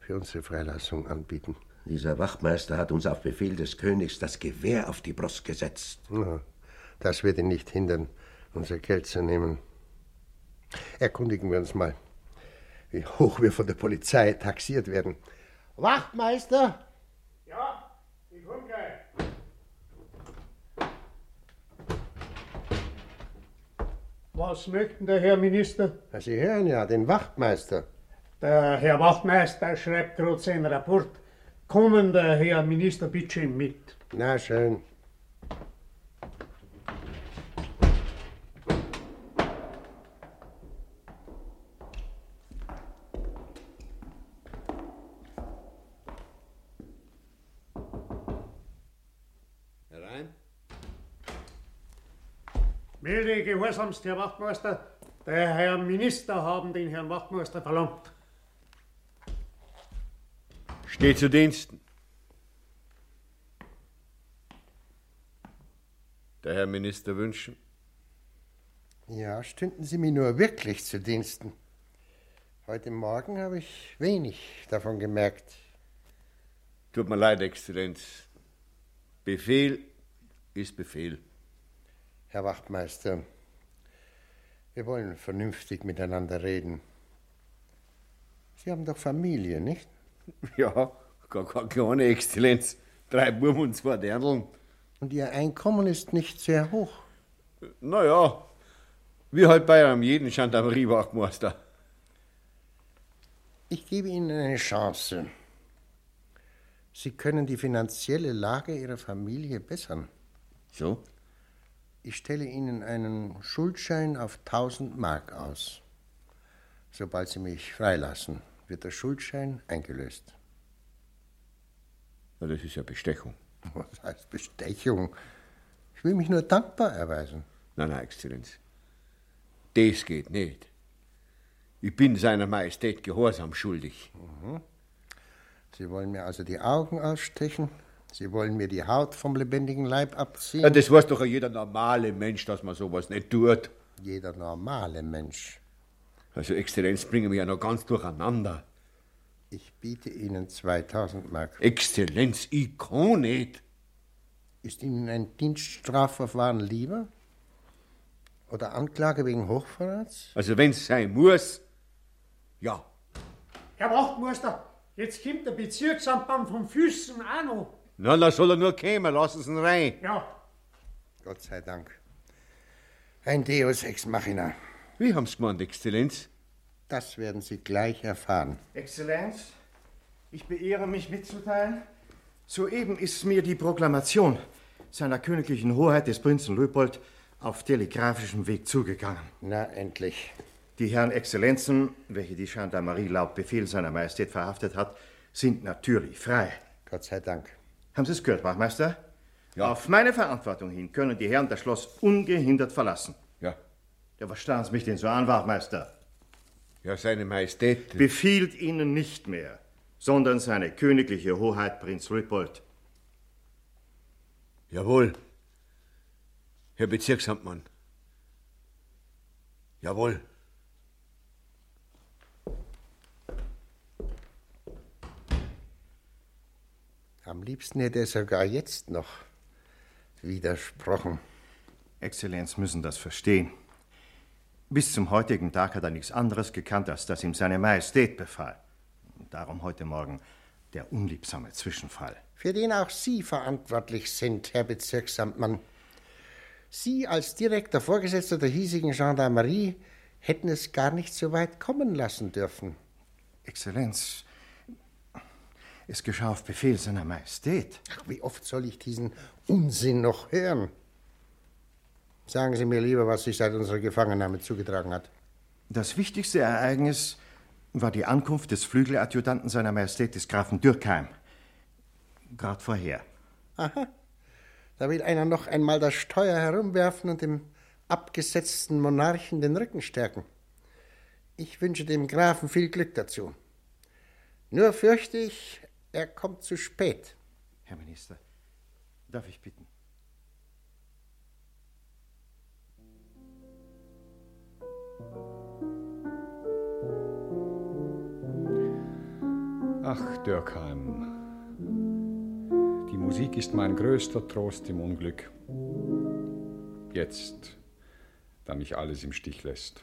für unsere Freilassung anbieten. Dieser Wachtmeister hat uns auf Befehl des Königs das Gewehr auf die Brust gesetzt. Ja, das wird ihn nicht hindern, unser Geld zu nehmen. Erkundigen wir uns mal, wie hoch wir von der Polizei taxiert werden. Wachtmeister! Ja, ich komm gleich. Was möchten der Herr Minister? Sie hören ja, den Wachtmeister. Der Herr Wachtmeister schreibt gerade seinen Rapport. Kommen der Herr Minister bitte mit. Na schön. Herein. Melde gehorsamst, Herr Wachtmeister. Der Herr Minister haben den Herrn Wachtmeister verlangt. Steh zu Diensten. Der Herr Minister wünschen. Ja, stünden Sie mir nur wirklich zu Diensten. Heute Morgen habe ich wenig davon gemerkt. Tut mir leid, Exzellenz. Befehl ist Befehl. Herr Wachtmeister, wir wollen vernünftig miteinander reden. Sie haben doch Familie, nicht? Ja, gar, gar keine Exzellenz. Drei Buben und zwei Dirndln. Und Ihr Einkommen ist nicht sehr hoch. Naja, wie halt bei einem jeden Gendarmerie-Wachtmeister. Ich gebe Ihnen eine Chance. Sie können die finanzielle Lage Ihrer Familie bessern. So? Ich stelle Ihnen einen Schuldschein auf 1000 Mark aus. Sobald Sie mich freilassen, wird der Schuldschein eingelöst. Na, das ist ja Bestechung. Was heißt Bestechung? Ich will mich nur dankbar erweisen. Nein, nein, Exzellenz. Das geht nicht. Ich bin seiner Majestät Gehorsam schuldig. Mhm. Sie wollen mir also die Augen ausstechen? Sie wollen mir die Haut vom lebendigen Leib abziehen? Ja, das weiß doch jeder normale Mensch, dass man sowas nicht tut. Jeder normale Mensch. Also, Exzellenz, bringen wir ja noch ganz durcheinander. Ich biete Ihnen 2000 Mark. Exzellenz, ich kann nicht. Ist Ihnen ein Dienststrafverfahren lieber? Oder Anklage wegen Hochverrats? Also, wenn's sein muss, ja. Herr Wachtmeister, jetzt kommt der Bezirksamtmann vom Füßen auch noch. Na, da soll er nur kommen, lassen Sie ihn rein. Ja. Gott sei Dank. Ein Deus ex machina. Wie haben's gemeint, Exzellenz? Das werden Sie gleich erfahren. Exzellenz, ich beehre mich mitzuteilen, Soeben ist mir die Proklamation seiner königlichen Hoheit des Prinzen Leopold auf telegrafischem Weg zugegangen. Na, endlich. Die Herren Exzellenzen, welche die Gendarmerie laut Befehl seiner Majestät verhaftet hat, sind natürlich frei. Gott sei Dank. Haben Sie es gehört, Wachmeister? Ja. Auf meine Verantwortung hin können die Herren das Schloss ungehindert verlassen. Ja. Ja, was starren Sie mich denn so an, Wachmeister? Ja, seine Majestät. Befiehlt Ihnen nicht mehr, sondern seine königliche Hoheit Prinz Leopold. Jawohl. Herr Bezirksamtmann. Jawohl. Am liebsten hätte er sogar jetzt noch widersprochen. Exzellenz müssen das verstehen. Bis zum heutigen Tag hat er nichts anderes gekannt, als dass ihm seine Majestät befahl. Darum heute Morgen der unliebsame Zwischenfall. Für den auch Sie verantwortlich sind, Herr Bezirksamtmann. Sie als direkter Vorgesetzter der hiesigen Gendarmerie hätten es gar nicht so weit kommen lassen dürfen. Exzellenz, es geschah auf Befehl seiner Majestät. Ach, wie oft soll ich diesen Unsinn noch hören? Sagen Sie mir lieber, was sich seit unserer Gefangennahme zugetragen hat. Das wichtigste Ereignis war die Ankunft des Flügeladjutanten seiner Majestät des Grafen Dürkheim. Grad vorher. Aha. Da will einer noch einmal das Steuer herumwerfen und dem abgesetzten Monarchen den Rücken stärken. Ich wünsche dem Grafen viel Glück dazu. Nur fürchte ich, er kommt zu spät. Herr Minister, darf ich bitten? Ach, Dürkheim, die Musik ist mein größter Trost im Unglück. Jetzt, da mich alles im Stich lässt.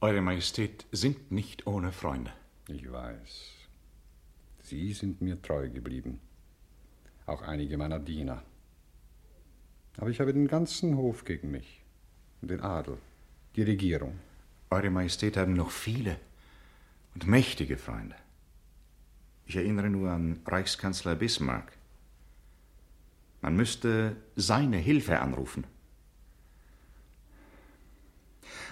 Eure Majestät sind nicht ohne Freunde. Ich weiß. Sie sind mir treu geblieben. Auch einige meiner Diener. Aber ich habe den ganzen Hof gegen mich. Den Adel, die Regierung. Eure Majestät haben noch viele und mächtige Freunde. Ich erinnere nur an Reichskanzler Bismarck. Man müsste seine Hilfe anrufen.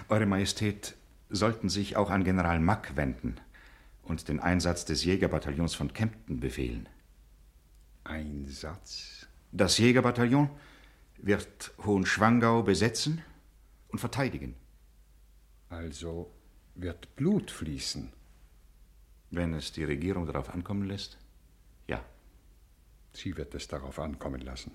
Eure Majestät sollten sich auch an General Mack wenden und den Einsatz des Jägerbataillons von Kempten befehlen. Einsatz? Das Jägerbataillon wird Hohenschwangau besetzen und verteidigen. Also wird Blut fließen. Wenn es die Regierung darauf ankommen lässt? Ja. Sie wird es darauf ankommen lassen.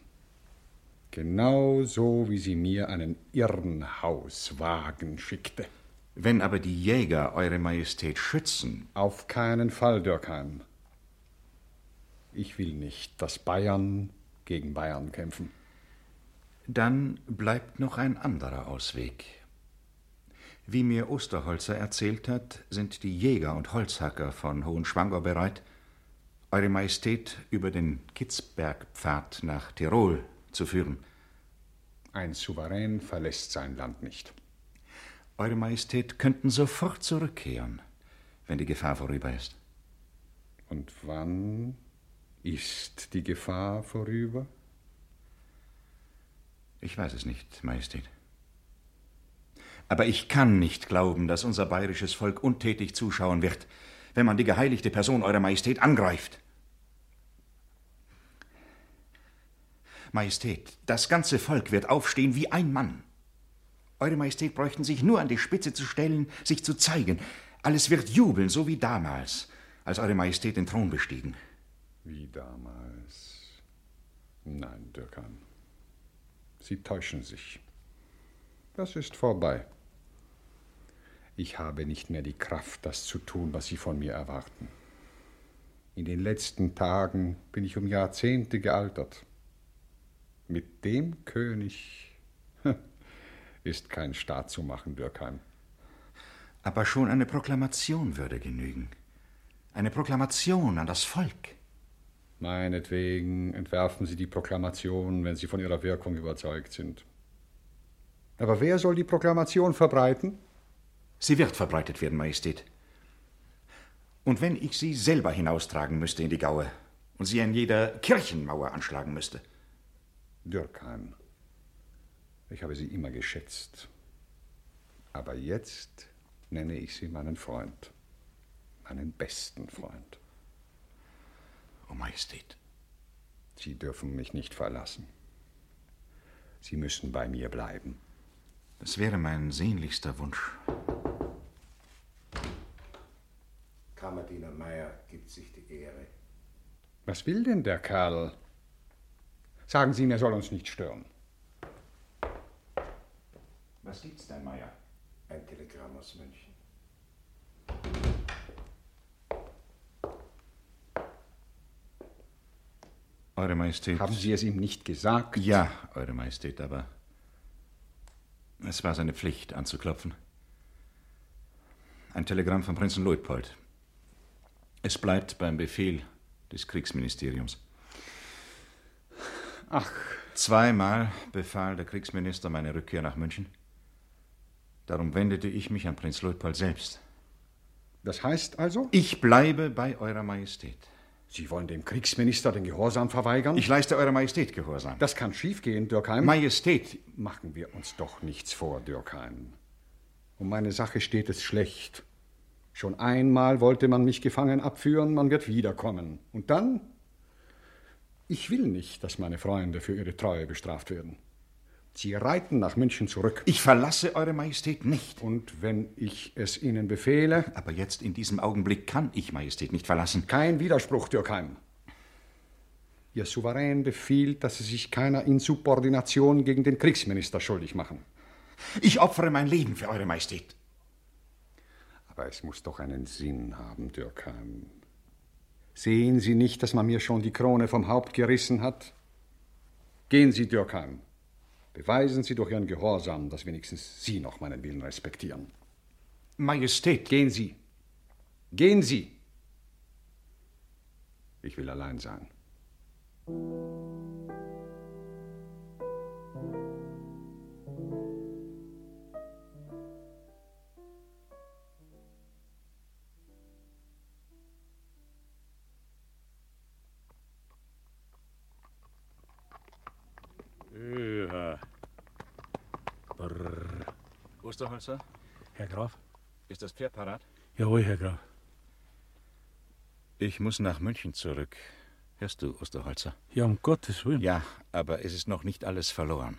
Genau so, wie sie mir einen Irrenhauswagen schickte. Wenn aber die Jäger Eure Majestät schützen. Auf keinen Fall, Dürkheim. Ich will nicht, dass Bayern gegen Bayern kämpfen. Dann bleibt noch ein anderer Ausweg. Wie mir Osterholzer erzählt hat, sind die Jäger und Holzhacker von Hohenschwangau bereit, Eure Majestät über den Kitzbergpfad nach Tirol zu führen. Ein Souverän verlässt sein Land nicht. Eure Majestät könnten sofort zurückkehren, wenn die Gefahr vorüber ist. Und wann ist die Gefahr vorüber? Ich weiß es nicht, Majestät. Aber ich kann nicht glauben, dass unser bayerisches Volk untätig zuschauen wird, wenn man die geheiligte Person Eurer Majestät angreift. Majestät, das ganze Volk wird aufstehen wie ein Mann. Eure Majestät bräuchten sich nur an die Spitze zu stellen, sich zu zeigen. Alles wird jubeln, so wie damals, als Eure Majestät den Thron bestiegen. Wie damals? Nein, Dürkan. Sie täuschen sich. Das ist vorbei. Ich habe nicht mehr die Kraft, das zu tun, was Sie von mir erwarten. In den letzten Tagen bin ich um Jahrzehnte gealtert. Mit dem König ist kein Staat zu machen, Dürkheim. Aber schon eine Proklamation würde genügen. Eine Proklamation an das Volk. Meinetwegen entwerfen Sie die Proklamation, wenn Sie von ihrer Wirkung überzeugt sind. Aber wer soll die Proklamation verbreiten? Sie wird verbreitet werden, Majestät. Und wenn ich sie selber hinaustragen müsste in die Gaue, und sie an jeder Kirchenmauer anschlagen müsste. Dürkheim, ich habe Sie immer geschätzt. Aber jetzt nenne ich Sie meinen Freund. Meinen besten Freund. Oh Majestät. Sie dürfen mich nicht verlassen. Sie müssen bei mir bleiben. Das wäre mein sehnlichster Wunsch. Kammerdiener Meier gibt sich die Ehre. Was will denn der Kerl? Sagen Sie ihm, er soll uns nicht stören. Was gibt's denn, Meier? Ein Telegramm aus München. Eure Majestät. Haben Sie es ihm nicht gesagt? Ja, Eure Majestät, aber es war seine Pflicht, anzuklopfen. Ein Telegramm von Prinzen Luitpold. Es bleibt beim Befehl des Kriegsministeriums. Ach. Zweimal befahl der Kriegsminister meine Rückkehr nach München. Darum wendete ich mich an Prinz Luitpold selbst. Das heißt also? Ich bleibe bei Eurer Majestät. Sie wollen dem Kriegsminister den Gehorsam verweigern? Ich leiste Eurer Majestät Gehorsam. Das kann schiefgehen, Dürkheim. Majestät! Machen wir uns doch nichts vor, Dürkheim. Um meine Sache steht es schlecht. Schon einmal wollte man mich gefangen abführen, man wird wiederkommen. Und dann? Ich will nicht, dass meine Freunde für ihre Treue bestraft werden. Sie reiten nach München zurück. Ich verlasse Eure Majestät nicht. Und wenn ich es Ihnen befehle? Aber jetzt in diesem Augenblick kann ich Majestät nicht verlassen. Kein Widerspruch, Dürkheim. Ihr Souverän befiehlt, dass Sie sich keiner Insubordination gegen den Kriegsminister schuldig machen. Ich opfere mein Leben für Eure Majestät. Aber es muss doch einen Sinn haben, Dürkheim. Sehen Sie nicht, dass man mir schon die Krone vom Haupt gerissen hat? Gehen Sie, Dürkheim. Beweisen Sie durch Ihren Gehorsam, dass wenigstens Sie noch meinen Willen respektieren. Majestät. Gehen Sie. Gehen Sie. Ich will allein sein. Ja. Brrr. Osterholzer? Herr Graf? Ist das Pferd parat? Jawohl, Herr Graf. Ich muss nach München zurück. Hörst du, Osterholzer? Ja, um Gottes Willen. Ja, aber es ist noch nicht alles verloren.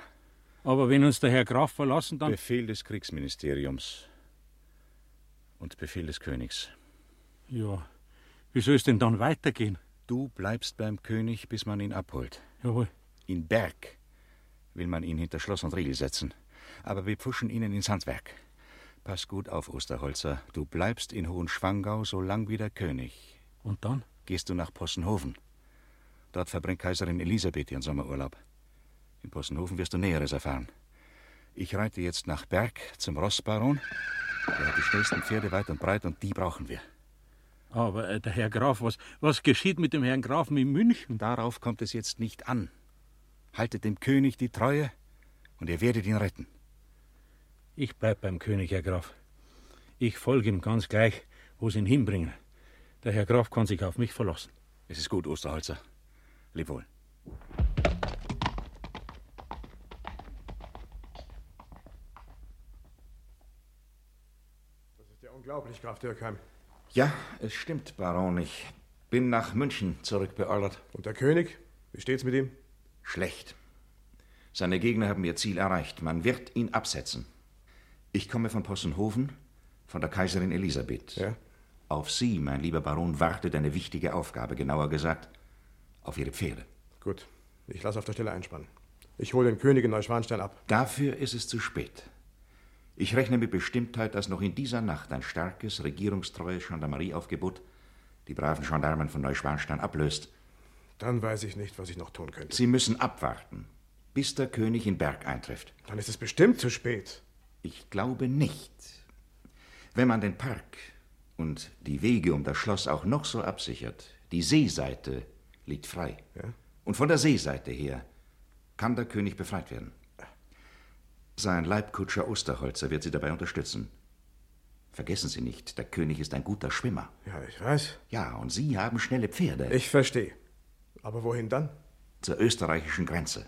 Aber wenn uns der Herr Graf verlassen, dann. Befehl des Kriegsministeriums und Befehl des Königs. Ja, wie soll es denn dann weitergehen? Du bleibst beim König, bis man ihn abholt. Jawohl. In Berg will man ihn hinter Schloss und Riegel setzen. Aber wir pfuschen ihnen ins Handwerk. Pass gut auf, Osterholzer. Du bleibst in Hohenschwangau so lang wie der König. Und dann? Gehst du nach Possenhofen. Dort verbringt Kaiserin Elisabeth ihren Sommerurlaub. In Possenhofen wirst du Näheres erfahren. Ich reite jetzt nach Berg zum Rossbaron. Der hat die schnellsten Pferde weit und breit und die brauchen wir. Aber äh, der Herr Graf, was, was geschieht mit dem Herrn Grafen in München? Darauf kommt es jetzt nicht an. Haltet dem König die Treue und ihr werdet ihn retten. Ich bleib beim König, Herr Graf. Ich folge ihm ganz gleich, wo sie ihn hinbringen. Der Herr Graf kann sich auf mich verlassen. Es ist gut, Osterholzer. Leb wohl. Das ist ja unglaublich, Graf Dürkheim. Ja, es stimmt, Baron. Ich bin nach München zurückbeordert. Und der König? Wie steht's mit ihm? Schlecht. Seine Gegner haben ihr Ziel erreicht. Man wird ihn absetzen. Ich komme von Possenhofen, von der Kaiserin Elisabeth. Ja? Auf Sie, mein lieber Baron, wartet eine wichtige Aufgabe, genauer gesagt, auf Ihre Pferde. Gut, ich lasse auf der Stelle einspannen. Ich hole den König in Neuschwanstein ab. Dafür ist es zu spät. Ich rechne mit Bestimmtheit, dass noch in dieser Nacht ein starkes, regierungstreues Gendarmerieaufgebot die braven Gendarmen von Neuschwanstein ablöst. Dann weiß ich nicht, was ich noch tun könnte. Sie müssen abwarten, bis der König in Berg eintrifft. Dann ist es bestimmt zu spät. Ich glaube nicht. Wenn man den Park und die Wege um das Schloss auch noch so absichert, die Seeseite liegt frei. Ja? Und von der Seeseite her kann der König befreit werden. Sein Leibkutscher Osterholzer wird Sie dabei unterstützen. Vergessen Sie nicht, der König ist ein guter Schwimmer. Ja, ich weiß. Ja, und Sie haben schnelle Pferde. Ich verstehe. Aber wohin dann? Zur österreichischen Grenze.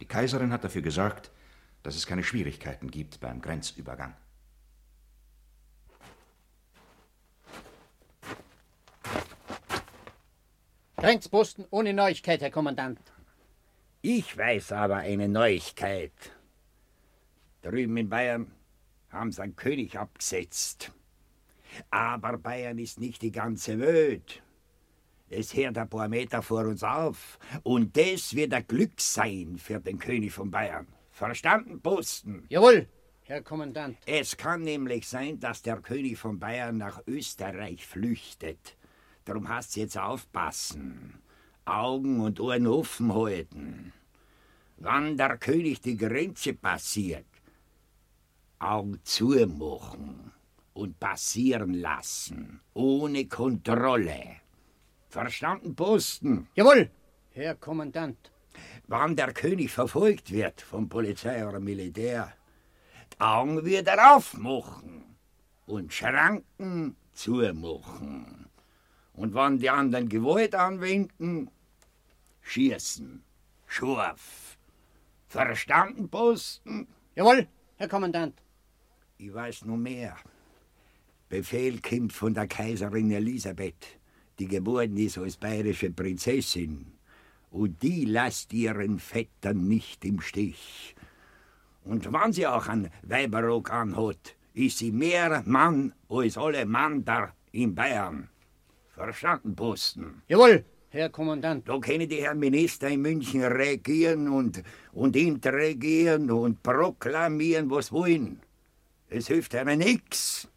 Die Kaiserin hat dafür gesorgt, dass es keine Schwierigkeiten gibt beim Grenzübergang. Grenzposten ohne Neuigkeit, Herr Kommandant. Ich weiß aber eine Neuigkeit. Drüben in Bayern haben sie einen König abgesetzt. Aber Bayern ist nicht die ganze Welt. Es hört ein paar Meter vor uns auf. Und das wird ein Glück sein für den König von Bayern. Verstanden, Posten? Jawohl, Herr Kommandant. Es kann nämlich sein, dass der König von Bayern nach Österreich flüchtet. Darum hast jetzt aufpassen. Augen und Ohren offen halten. Wann der König die Grenze passiert, Augen zumachen und passieren lassen, ohne Kontrolle. Verstanden, Posten? Jawohl, Herr Kommandant. Wann der König verfolgt wird vom Polizei oder Militär, die Augen wieder aufmachen und Schranken zumachen. Und wann die anderen Gewalt anwenden, schießen. Scharf. Verstanden, Posten? Jawohl, Herr Kommandant. Ich weiß nur mehr. Befehl kommt von der Kaiserin Elisabeth, die geboren ist als bayerische Prinzessin. Und die lasst ihren Vettern nicht im Stich. Und wenn sie auch einen Weiberrock anhat, ist sie mehr Mann als alle Mann da in Bayern. Verstanden, Posten? Jawohl, Herr Kommandant. Da können die Herren Minister in München regieren und, und interregieren und proklamieren, was wollen. Es hilft ihnen nix.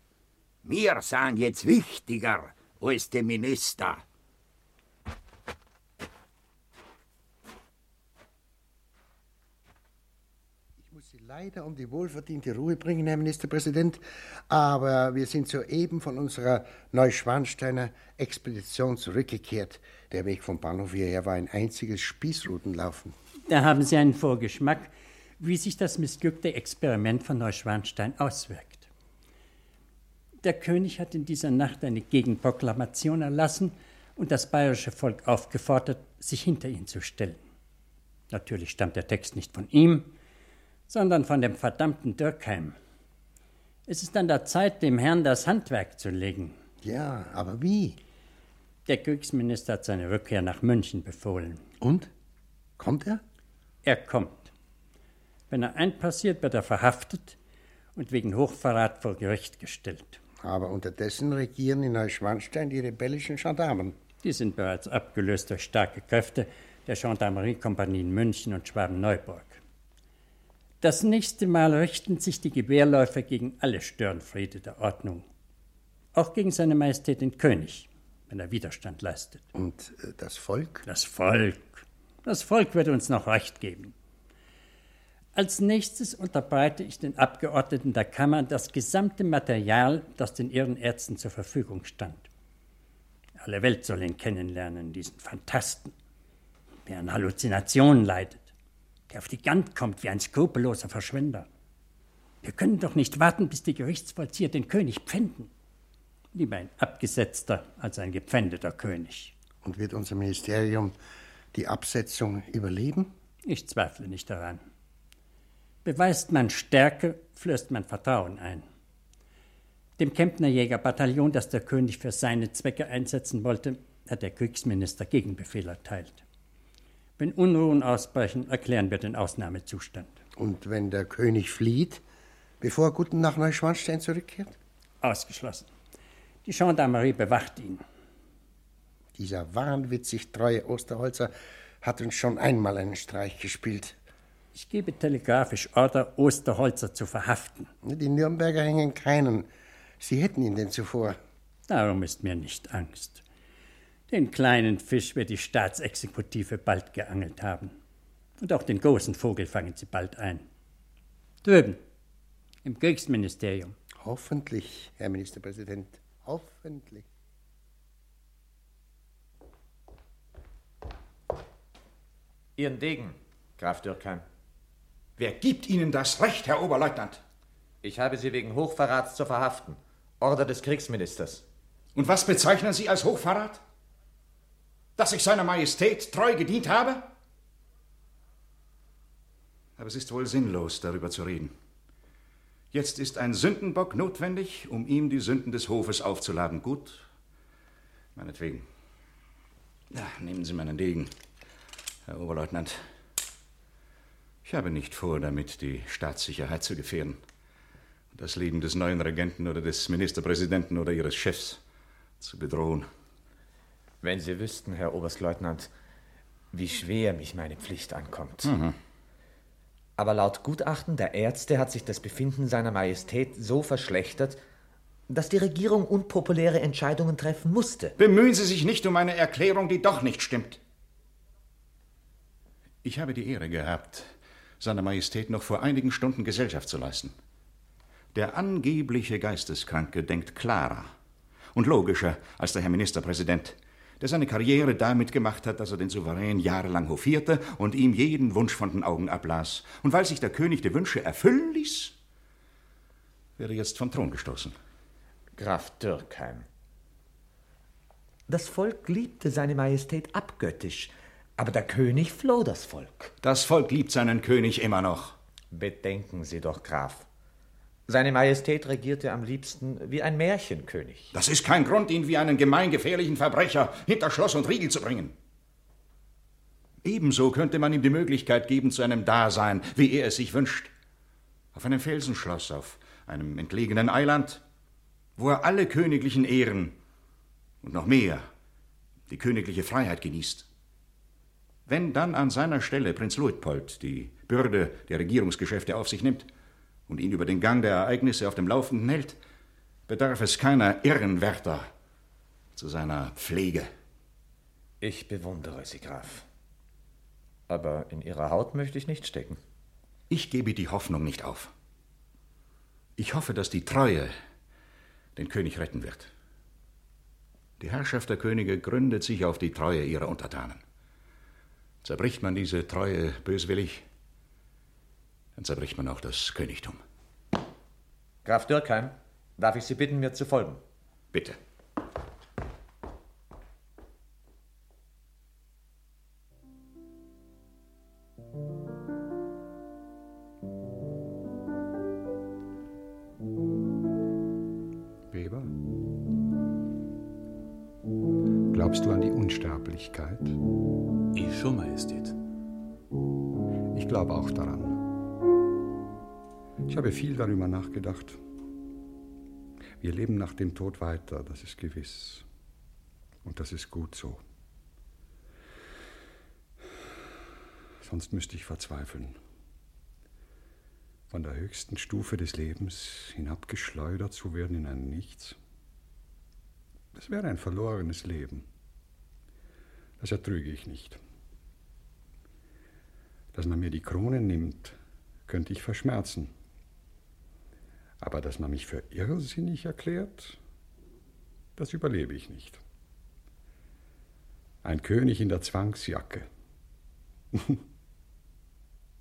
Wir sind jetzt wichtiger als die Minister. Ich muss Sie leider um die wohlverdiente Ruhe bringen, Herr Ministerpräsident, aber wir sind soeben von unserer Neuschwansteiner Expedition zurückgekehrt. Der Weg vom Bahnhof hierher war ein einziges Spießrutenlaufen. Da haben Sie einen Vorgeschmack, wie sich das missglückte Experiment von Neuschwanstein auswirkt. Der König hat in dieser Nacht eine Gegenproklamation erlassen und das bayerische Volk aufgefordert, sich hinter ihn zu stellen. Natürlich stammt der Text nicht von ihm, sondern von dem verdammten Dürkheim. Es ist an der Zeit, dem Herrn das Handwerk zu legen. Ja, aber wie? Der Kriegsminister hat seine Rückkehr nach München befohlen. Und? Kommt er? Er kommt. Wenn er einpassiert, wird er verhaftet und wegen Hochverrat vor Gericht gestellt. Aber unterdessen regieren in Neuschwanstein die rebellischen Gendarmen. Die sind bereits abgelöst durch starke Kräfte der Gendarmeriekompanie in München und Schwaben-Neuburg. Das nächste Mal richten sich die Gewehrläufer gegen alle Störenfriede der Ordnung. Auch gegen seine Majestät den König, wenn er Widerstand leistet. Und äh, das Volk? Das Volk. Das Volk wird uns noch Recht geben. Als nächstes unterbreite ich den Abgeordneten der Kammer das gesamte Material, das den Ehrenärzten zur Verfügung stand. Alle Welt soll ihn kennenlernen, diesen Phantasten, der an Halluzinationen leidet, der auf die Gant kommt wie ein skrupelloser Verschwender. Wir können doch nicht warten, bis die Gerichtsvollzieher den König pfänden. Lieber ein abgesetzter als ein gepfändeter König. Und wird unser Ministerium die Absetzung überleben? Ich zweifle nicht daran. Beweist man Stärke, flößt man Vertrauen ein. Dem Kempnerjägerbataillon, das der König für seine Zwecke einsetzen wollte, hat der Kriegsminister Gegenbefehl erteilt. Wenn Unruhen ausbrechen, erklären wir den Ausnahmezustand. Und wenn der König flieht, bevor er Guten nach Neuschwanstein zurückkehrt? Ausgeschlossen. Die Gendarmerie bewacht ihn. Dieser wahnwitzig treue Osterholzer hat uns schon einmal einen Streich gespielt. Ich gebe telegrafisch Order, Osterholzer zu verhaften. Die Nürnberger hängen keinen. Sie hätten ihn denn zuvor. Darum ist mir nicht Angst. Den kleinen Fisch wird die Staatsexekutive bald geangelt haben. Und auch den großen Vogel fangen sie bald ein. Drüben, im Kriegsministerium. Hoffentlich, Herr Ministerpräsident. Hoffentlich. Ihren Degen, Graf Dürkheim. Wer gibt Ihnen das Recht, Herr Oberleutnant? Ich habe Sie wegen Hochverrats zu verhaften. Order des Kriegsministers. Und was bezeichnen Sie als Hochverrat? Dass ich seiner Majestät treu gedient habe? Aber es ist wohl sinnlos, darüber zu reden. Jetzt ist ein Sündenbock notwendig, um ihm die Sünden des Hofes aufzuladen. Gut? Meinetwegen. Ja, nehmen Sie meinen Degen, Herr Oberleutnant. Ich habe nicht vor, damit die Staatssicherheit zu gefährden. Und das Leben des neuen Regenten oder des Ministerpräsidenten oder Ihres Chefs zu bedrohen. Wenn Sie wüssten, Herr Oberstleutnant, wie schwer mich meine Pflicht ankommt. Mhm. Aber laut Gutachten der Ärzte hat sich das Befinden seiner Majestät so verschlechtert, dass die Regierung unpopuläre Entscheidungen treffen musste. Bemühen Sie sich nicht um eine Erklärung, die doch nicht stimmt. Ich habe die Ehre gehabt, seiner Majestät noch vor einigen Stunden Gesellschaft zu leisten. Der angebliche Geisteskranke denkt klarer und logischer als der Herr Ministerpräsident, der seine Karriere damit gemacht hat, dass er den Souverän jahrelang hofierte und ihm jeden Wunsch von den Augen ablas. Und weil sich der König die Wünsche erfüllen ließ, wäre jetzt vom Thron gestoßen. Graf Dürkheim. Das Volk liebte seine Majestät abgöttisch, aber der König floh das Volk. Das Volk liebt seinen König immer noch. Bedenken Sie doch, Graf. Seine Majestät regierte am liebsten wie ein Märchenkönig. Das ist kein Grund, ihn wie einen gemeingefährlichen Verbrecher hinter Schloss und Riegel zu bringen. Ebenso könnte man ihm die Möglichkeit geben zu einem Dasein, wie er es sich wünscht. Auf einem Felsenschloss, auf einem entlegenen Eiland, wo er alle königlichen Ehren und noch mehr die königliche Freiheit genießt. Wenn dann an seiner Stelle Prinz Luitpold die Bürde der Regierungsgeschäfte auf sich nimmt und ihn über den Gang der Ereignisse auf dem Laufenden hält, bedarf es keiner Ehrenwärter zu seiner Pflege. Ich bewundere Sie, Graf. Aber in Ihrer Haut möchte ich nicht stecken. Ich gebe die Hoffnung nicht auf. Ich hoffe, dass die Treue den König retten wird. Die Herrschaft der Könige gründet sich auf die Treue ihrer Untertanen. Zerbricht man diese Treue böswillig, dann zerbricht man auch das Königtum. Graf Dürkheim, darf ich Sie bitten, mir zu folgen? Bitte. Viel darüber nachgedacht. Wir leben nach dem Tod weiter, das ist gewiss. Und das ist gut so. Sonst müsste ich verzweifeln. Von der höchsten Stufe des Lebens hinabgeschleudert zu werden in ein Nichts. Das wäre ein verlorenes Leben. Das ertrüge ich nicht. Dass man mir die Krone nimmt, könnte ich verschmerzen. Aber dass man mich für irrsinnig erklärt, das überlebe ich nicht. Ein König in der Zwangsjacke.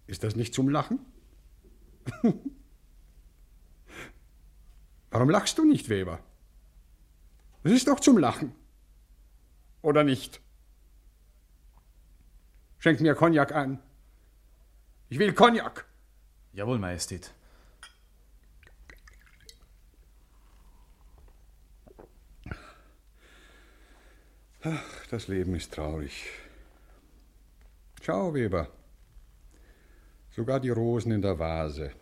Ist das nicht zum Lachen? Warum lachst du nicht, Weber? Das ist doch zum Lachen. Oder nicht? Schenk mir Cognac ein. Ich will Cognac. Jawohl, Majestät. Ach, das Leben ist traurig. Schau, Weber. Sogar die Rosen in der Vase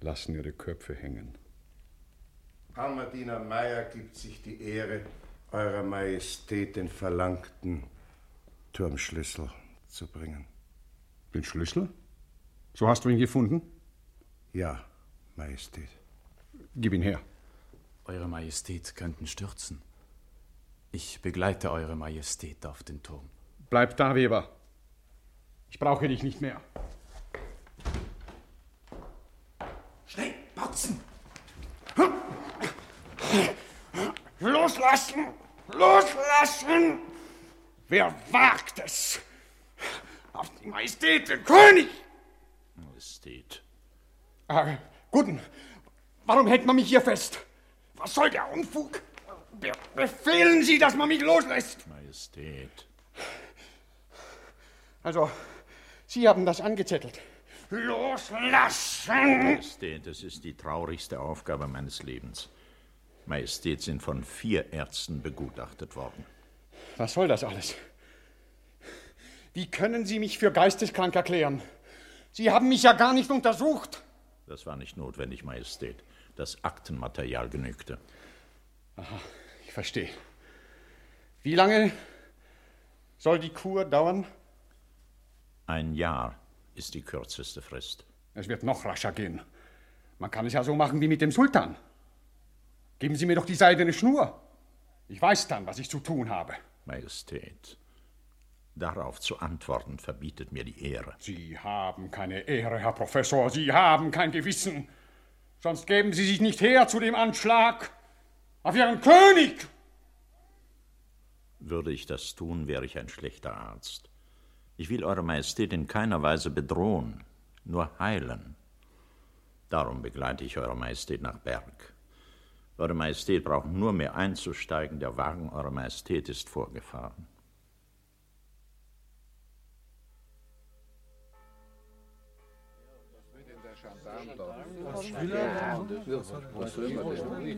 lassen ihre Köpfe hängen. Almerdiener Meyer gibt sich die Ehre, Eurer Majestät den verlangten Turmschlüssel zu bringen. Den Schlüssel? So hast du ihn gefunden? Ja, Majestät. Gib ihn her. Eure Majestät könnten stürzen. Ich begleite Eure Majestät auf den Turm. Bleib da, Weber. Ich brauche dich nicht mehr. Schnell, Boxen! Loslassen! Loslassen! Wer wagt es? Auf die Majestät, den König! Majestät. Ah, Guten, warum hält man mich hier fest? Was soll der Unfug? Be befehlen Sie, dass man mich loslässt! Majestät. Also, Sie haben das angezettelt. Loslassen! Majestät, das ist die traurigste Aufgabe meines Lebens. Majestät sind von vier Ärzten begutachtet worden. Was soll das alles? Wie können Sie mich für geisteskrank erklären? Sie haben mich ja gar nicht untersucht. Das war nicht notwendig, Majestät. Das Aktenmaterial genügte. Aha, verstehe. Wie lange soll die Kur dauern? Ein Jahr ist die kürzeste Frist. Es wird noch rascher gehen. Man kann es ja so machen wie mit dem Sultan. Geben Sie mir doch die seidene Schnur. Ich weiß dann, was ich zu tun habe. Majestät, darauf zu antworten verbietet mir die Ehre. Sie haben keine Ehre, Herr Professor. Sie haben kein Gewissen. Sonst geben Sie sich nicht her zu dem Anschlag auf Ihren König. Würde ich das tun, wäre ich ein schlechter Arzt. Ich will Eure Majestät in keiner Weise bedrohen, nur heilen. Darum begleite ich Eure Majestät nach Berg. Eure Majestät braucht nur mehr einzusteigen, der Wagen Eurer Majestät ist vorgefahren.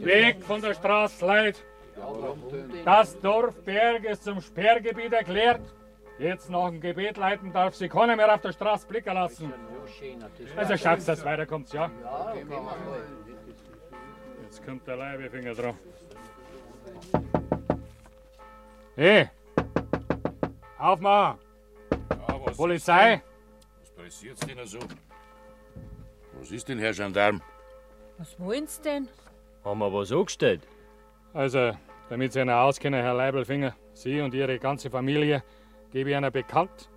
Weg von der Straße, Leute. Das Dorf Berg ist zum Sperrgebiet erklärt. Jetzt noch ein Gebet leiten darf sie keiner mehr auf der Straße blicken lassen. Also schaut's, dass weiterkommt, ja? Jetzt kommt der Leibefinger drauf. Hey! Aufmachen! Polizei! Was pressiert's denn so? Was ist denn, Herr Gendarm? Was wollen Sie denn? Haben wir was angestellt? Also, damit Sie einer auskennen, Herr Leibelfinger, Sie und Ihre ganze Familie, gebe ich Ihnen bekannt.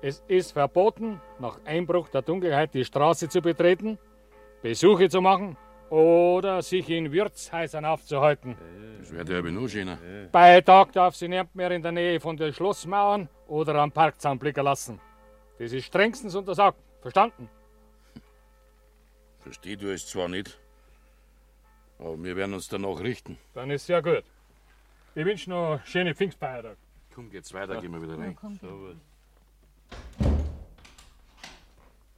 Es ist verboten, nach Einbruch der Dunkelheit die Straße zu betreten, Besuche zu machen oder sich in Wirtshäusern aufzuhalten. Das ja aber noch schöner. Bei Tag darf sie nicht mehr in der Nähe von den Schlossmauern oder am Parkzaun blicken lassen. Das ist strengstens untersagt. Verstanden? Versteh du es zwar nicht, aber wir werden uns danach richten. Dann ist ja gut. Ich wünsche noch schöne Pfingstfeiertag. Komm, geht's weiter, gehen wir wieder rein. komm, geh. so.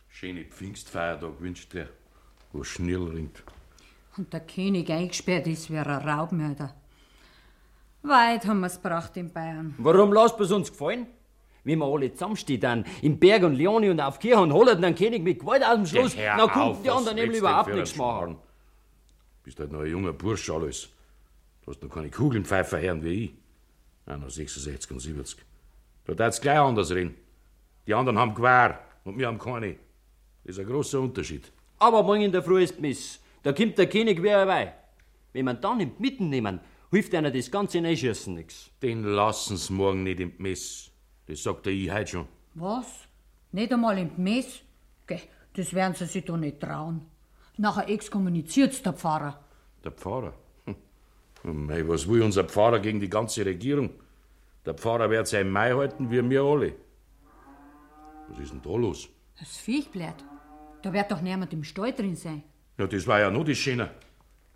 Schöne Pfingstfeiertag wünscht der, wo schnell ringt. Und der König eingesperrt ist wie ein Raubmörder. Weit haben wir's gebracht in Bayern. Warum lasst es uns gefallen? Wenn wir alle zusammenstehen, dann im Berg und Leone und auf Kirche und holen den König mit Gewalt aus dem Schloss, Ja, hör dann konnten auf, die was anderen nämlich willst du denn überhaupt für nichts einen machen. Bist halt noch ein junger Bursch alles. Du hast noch keine Kugelnpfeifer hören wie ich. Noch 66 und 70. Da darf's gleich anders reden. Die anderen haben Gewehr und wir haben keine. Das ist ein großer Unterschied. Aber morgen in der Früh ist Miss. Da kommt der König wie er bei. Wenn man dann im Mitten nehmen, hilft einer das ganze Einschießen nix. Den lassen's morgen nicht im Mess. Das sagt der ich heute schon. Was? Nicht einmal im Mess? Geh, das werden sie sich doch nicht trauen. Nachher exkommuniziert's der Pfarrer. Der Pfarrer? Hm. Mei, was will unser Pfarrer gegen die ganze Regierung? Der Pfarrer wird sein Mai halten, wie wir alle. Was ist denn da los? Das Viech bleibt. Da wird doch niemand im Stall drin sein. Ja, das war ja noch das Schöne.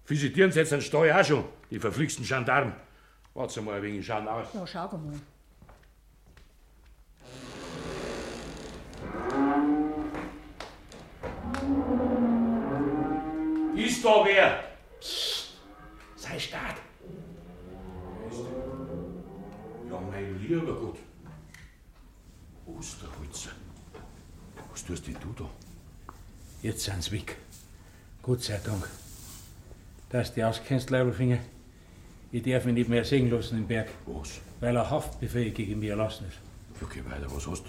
Visitieren sie jetzt den Stall auch schon, die verflixten Gendarmen. Warte mal ein wenig, schauen aus. Ja, schau mal. Ist da wer? Psst, sei stark. Ja, mein lieber Gott. Osterholzer. Was tust denn du da? Jetzt sind sie weg. Gott sei Dank. Dass du dich auskennst, Leibelfinger. Ich darf mich nicht mehr sehen lassen im Berg. Was? Weil ein Haftbefehl gegen mich erlassen ist. Geh weiter, was hast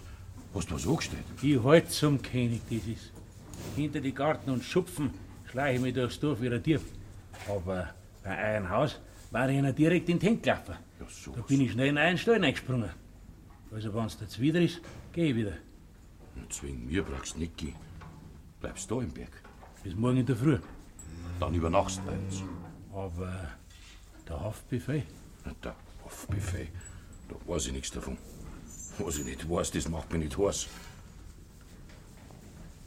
Hast du was angestellt? Ich halt zum König dieses. Hinter die Garten und Schupfen schleiche ich mich durchs Dorf wie ein Dieb. Aber bei einem Haus war ich einer direkt in den Tank gelaufen. Ja, so. Da bin ich schnell in einen Stall eingesprungen. Also, wenn es jetzt wieder ist, geh ich wieder. Jetzt wegen mir brauchst du nicht gehen. Bleibst da im Berg. Bis morgen in der Früh. Dann übernachtst du bei uns. Aber der Haftbefehl? Der Haftbefehl. Da weiß ich nichts davon. Was ich nicht weiß, das macht mich nicht heiß.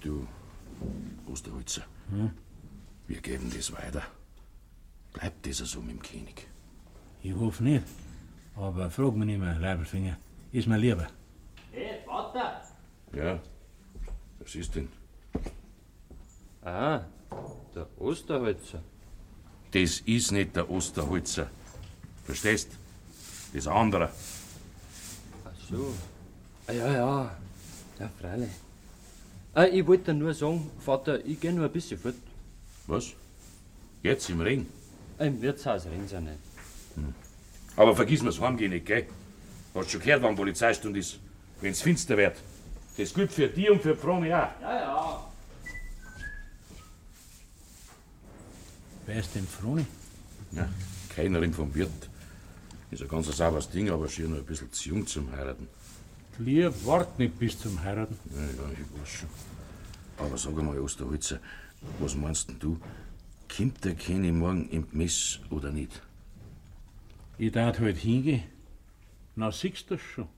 Du, Osterholzer, Hm? Wir geben das weiter. Bleibt das so mit dem König. Ich hoffe nicht. Aber frag mich nicht mehr, Leibelfinger. Ist mir lieber. Hey, Vater! Ja, was ist denn? Ah, der Osterholzer. Das ist nicht der Osterholzer. Verstehst? Das ist ein anderer. Ach so. Ah, ja, ja. Ja, freilich. Ah, ich wollte nur sagen, Vater, ich gehe nur ein bisschen fort. Was? Jetzt im Ring? Im Wirtshaus reden sie nicht. Aber vergiss mir's heimgehen nicht, gell? Hast schon gehört, wann Polizeistunde ist? Wenn's finster wird. Das gilt für die und für Frau auch. Ja, ja. Wer ist denn Froni? Ja, Kellnerin vom Wirt. Ist ein ganz sauberes Ding, aber schier noch ein bisschen zu jung zum Heiraten. Lieb, wart nicht bis zum Heiraten. Ja, ja, ich weiß schon. Aber sag einmal, Osterholzer, was meinst denn du? Kommt der Kenny morgen im Mess oder nicht? Ich darf halt hingehen. Na, siehst du das schon.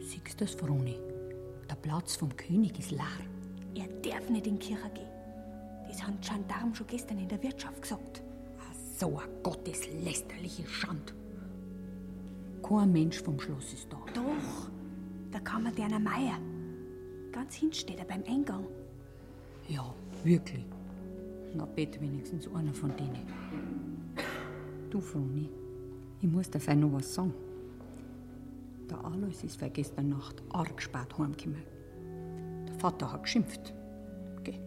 Siehst du das, Froni? Der Platz vom König ist leer. Er darf nicht in die Kirche gehen. Das haben die Gendarmen schon gestern in der Wirtschaft gesagt. So eine gotteslästerliche Schand. Kein Mensch vom Schloss ist da. Doch, da kann man der Meier. Ganz hinten steht er beim Eingang. Ja, wirklich. Na, bitte wenigstens einer von denen. Du, Froni, ich muss dir fein noch was sagen. Der Alois ist für gestern Nacht arg spät heimgekommen. Der Vater hat geschimpft. Geh,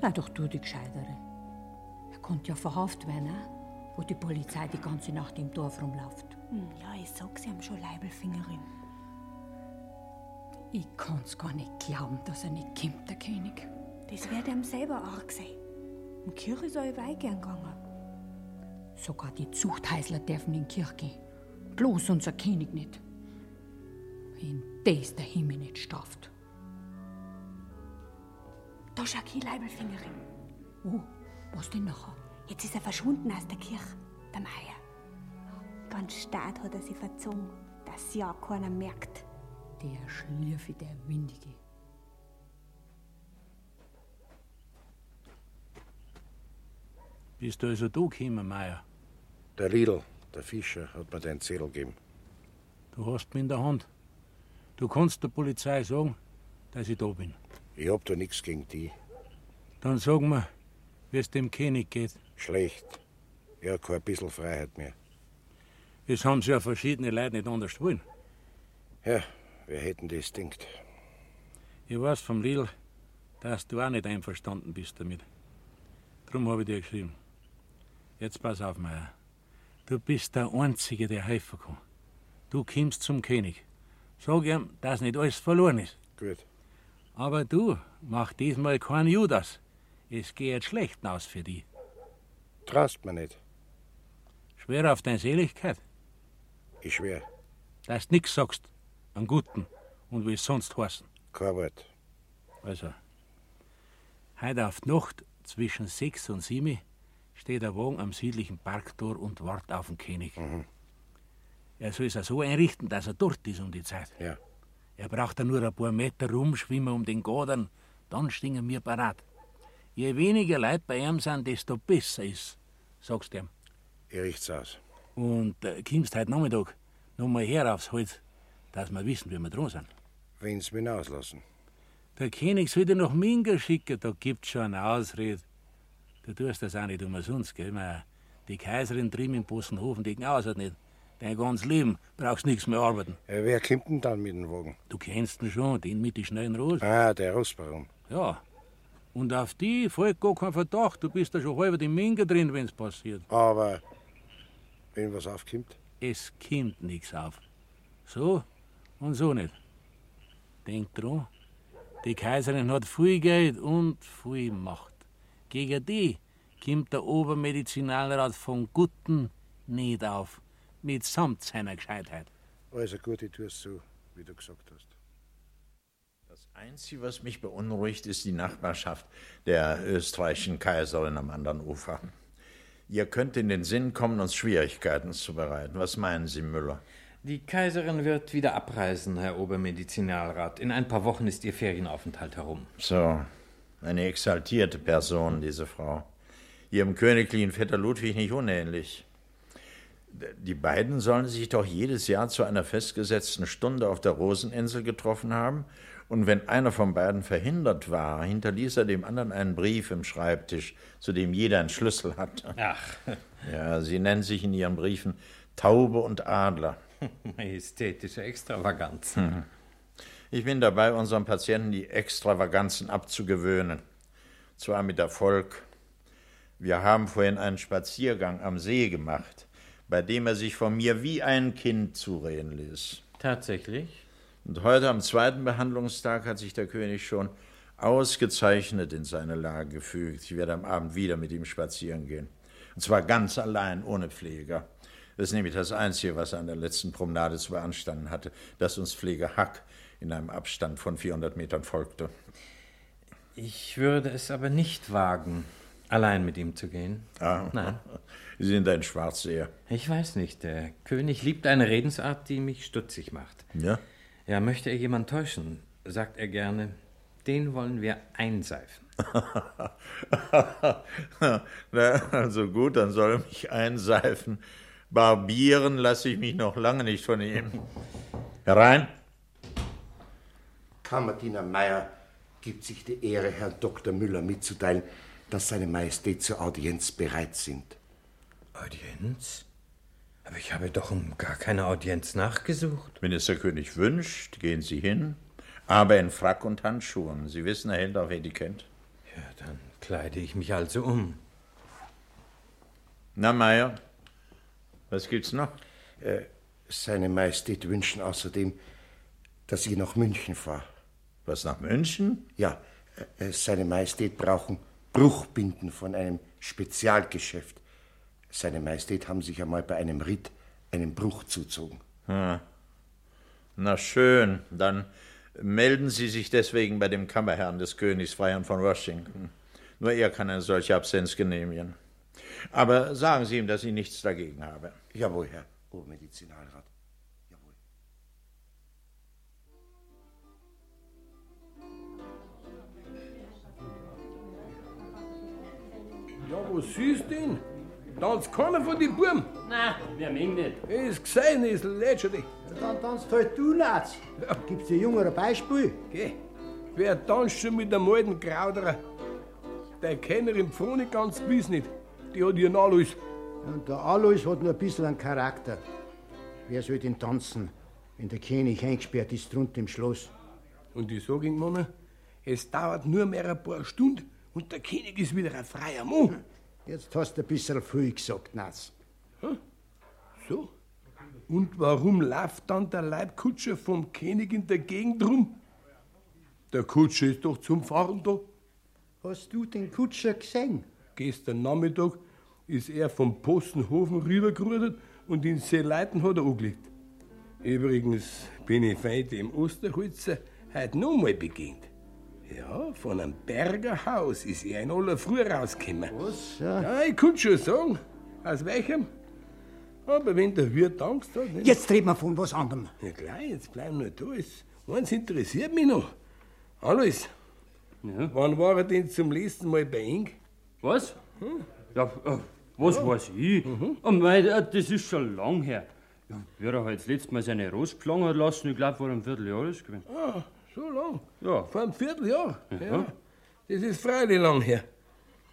sei doch du die Gescheitere. Er konnte ja verhaftet werden, auch, wo die Polizei die ganze Nacht im Dorf rumläuft. Hm, ja, ich sag's ihm schon, Leibelfingerin. Ich kann's gar nicht glauben, dass er nicht kommt, der König. Das wird ihm selber arg sein. In die Kirche ist er überall gern gegangen. Sogar die Zuchthäusler dürfen in die Kirche gehen. Bloß unser König nicht. Wenn das der Himmel nicht straft. Da schau die Leibelfingerin. Oh, was denn nachher? Jetzt ist er verschwunden aus der Kirche, der Meier. Ganz stark hat er sich verzogen, dass ja keiner merkt. Der Schlürfe, der Windige. Bist du also du gekommen, Meier? Der Riedel, der Fischer, hat mir den Zettel gegeben. Du hast mich in der Hand. Du kannst der Polizei sagen, dass ich da bin. Ich hab da nichts gegen die. Dann sag mir, wie es dem König geht. Schlecht. Hat kein bisschen Freiheit mehr. Das haben sie ja verschiedene Leute nicht anders wollen. Ja, wer hätten das denkt? Ich weiß vom Lidl, dass du auch nicht einverstanden bist damit. Drum habe ich dir geschrieben. Jetzt pass auf, Meier. Du bist der Einzige, der helfen kann. Du kommst zum König. Sag ihm, dass nicht alles verloren ist. Gut. Aber du, mach diesmal keinen Judas. Es geht schlecht aus für dich. Traust mir nicht. Schwer auf deine Seligkeit. Ich schwör. Dass du nix sagst. An Guten. Und wie es sonst heißen. Kein Wort. Also, heute auf die Nacht zwischen sechs und sieben steht der Wagen am südlichen Parktor und wartet auf den König. Er soll es auch so einrichten, dass er dort ist um die Zeit. Ja. Er braucht ja nur ein paar Meter rumschwimmen um den Godern, dann stehen wir parat. Je weniger Leute bei ihm sind, desto besser ist, sagst du ihm. Er riecht's aus. Und äh, kommst heute Nachmittag noch mal her aufs Holz, dass wir wissen, wie wir dran sind. Wenn's mich auslassen. Der König soll dir nach Minga schicken, da gibt's schon eine Ausrede. Du tust das auch nicht umsonst, gell? Man, die Kaiserin drüben in Possenhofen, die aus hat nicht. Dein ganzes Leben brauchst nichts mehr arbeiten. Äh, wer kommt denn dann mit dem Wagen? Du kennst ihn schon, den mit den schnellen Rosen. Ah, der Rostbaron. Ja. Und auf die fällt gar kein Verdacht. Du bist da schon halb in Minga drin, wenn's passiert. Aber wenn was aufkommt? Es kommt nichts auf. So und so nicht. Denk dran, die Kaiserin hat viel Geld und viel Macht. Gegen die kommt der Obermedizinalrat von Gutten nicht auf, mitsamt seiner Gescheitheit. Also gut, ich tu's so, wie du gesagt hast. Das Einzige, was mich beunruhigt, ist die Nachbarschaft der österreichischen Kaiserin am anderen Ufer. Ihr könnt in den Sinn kommen, uns Schwierigkeiten zu bereiten. Was meinen Sie, Müller? Die Kaiserin wird wieder abreisen, Herr Obermedizinalrat. In ein paar Wochen ist ihr Ferienaufenthalt herum. So, eine exaltierte Person, diese Frau. Ihrem königlichen Vetter Ludwig nicht unähnlich. Die beiden sollen sich doch jedes Jahr zu einer festgesetzten Stunde auf der Roseninsel getroffen haben, und wenn einer von beiden verhindert war, hinterließ er dem anderen einen Brief im Schreibtisch, zu dem jeder einen Schlüssel hatte. Ach. Ja, sie nennen sich in ihren Briefen Taube und Adler. Majestätische Extravaganz. Mhm. Ich bin dabei, unseren Patienten die Extravaganzen abzugewöhnen. Zwar mit Erfolg. Wir haben vorhin einen Spaziergang am See gemacht, bei dem er sich von mir wie ein Kind zureden ließ. Tatsächlich? Und heute am zweiten Behandlungstag hat sich der König schon ausgezeichnet in seine Lage gefügt. Ich werde am Abend wieder mit ihm spazieren gehen. Und zwar ganz allein, ohne Pfleger. Das ist nämlich das Einzige, was er an der letzten Promenade zu beanstanden hatte, dass uns Pfleger Hack in einem Abstand von 400 Metern folgte. Ich würde es aber nicht wagen, allein mit ihm zu gehen. Ah, Nein. Sie sind ein Schwarzseher. Ich weiß nicht. Der König liebt eine Redensart, die mich stutzig macht. Ja? Ja, möchte er jemand täuschen, sagt er gerne, den wollen wir einseifen. Na, also gut, dann soll er mich einseifen. Barbieren lasse ich mich noch lange nicht von ihm. Herein. Kammerdiener Meier gibt sich die Ehre, Herrn Dr. Müller mitzuteilen, dass seine Majestät zur Audienz bereit sind. Audienz? Aber ich habe doch um gar keine Audienz nachgesucht. Wenn es der König wünscht, gehen Sie hin, aber in Frack und Handschuhen. Sie wissen, er hält auf Etikett. Ja, dann kleide ich mich also um. Na, Meier, was gibt's noch? Äh, seine Majestät wünschen außerdem, dass ich nach München fahre. Was, nach München? Ja, äh, seine Majestät brauchen Bruchbinden von einem Spezialgeschäft. Seine Majestät haben sich einmal bei einem Ritt einen Bruch zuzogen. Hm. Na schön, dann melden Sie sich deswegen bei dem Kammerherrn des Königs, Freiherrn von Washington. Nur er kann eine solche Absenz genehmigen. Aber sagen Sie ihm, dass ich nichts dagegen habe. Jawohl, Herr Obermedizinalrat. Ja, was siehst du denn? Tanzt keiner von den Buben? Nein, wir mögen nicht. Ist gesehen, ist lätscherlich. Dann tanzt halt du, Latz. Gibt's dir Jungen ein Beispiel? Geh. Wer tanzt schon mit dem alten Krauderer? Der Kennerin Pfroni ganz gewiss nicht. Die hat ihren Alois. Und der Alois hat nur ein bisschen einen Charakter. Wer soll denn tanzen, wenn der König eingesperrt ist drunten im Schloss? Und ich sag ihm, Mann, es dauert nur mehr ein paar Stunden und der König ist wieder ein freier Mann. Jetzt hast du ein bisschen viel gesagt, Nass. So? Und warum läuft dann der Leibkutscher vom König in der Gegend rum? Der Kutscher ist doch zum Fahren da. Hast du den Kutscher gesehen? Gestern Nachmittag ist er vom Postenhofen rübergerudert und in Seeleiten hat er angelegt. Übrigens bin ich heute im Osterholzer heute noch mal begegnet. Ja, von einem Berger Haus ist er in aller Früh rausgekommen. Was? Ja, ich kann schon sagen. Aus welchem? Aber wenn der Wirt Angst hat. Nicht? Jetzt reden wir von was anderem. Ja, klar, jetzt bleiben wir da. Eins interessiert mich noch. Alles. Ja. Wann war er denn zum letzten Mal bei Ing? Was? Hm? Ja, äh, was Ja. weiß ich? Oh mei, äh, das ist schon lang her. Ja, wie er halt das letzte Mal seine Rose geschlagen hat lassen, ich glaube, vor einem Vierteljahr ist gewesen. Ah, so lang? Ja. Vor einem Vierteljahr? Ja. Das ist freilich lang her.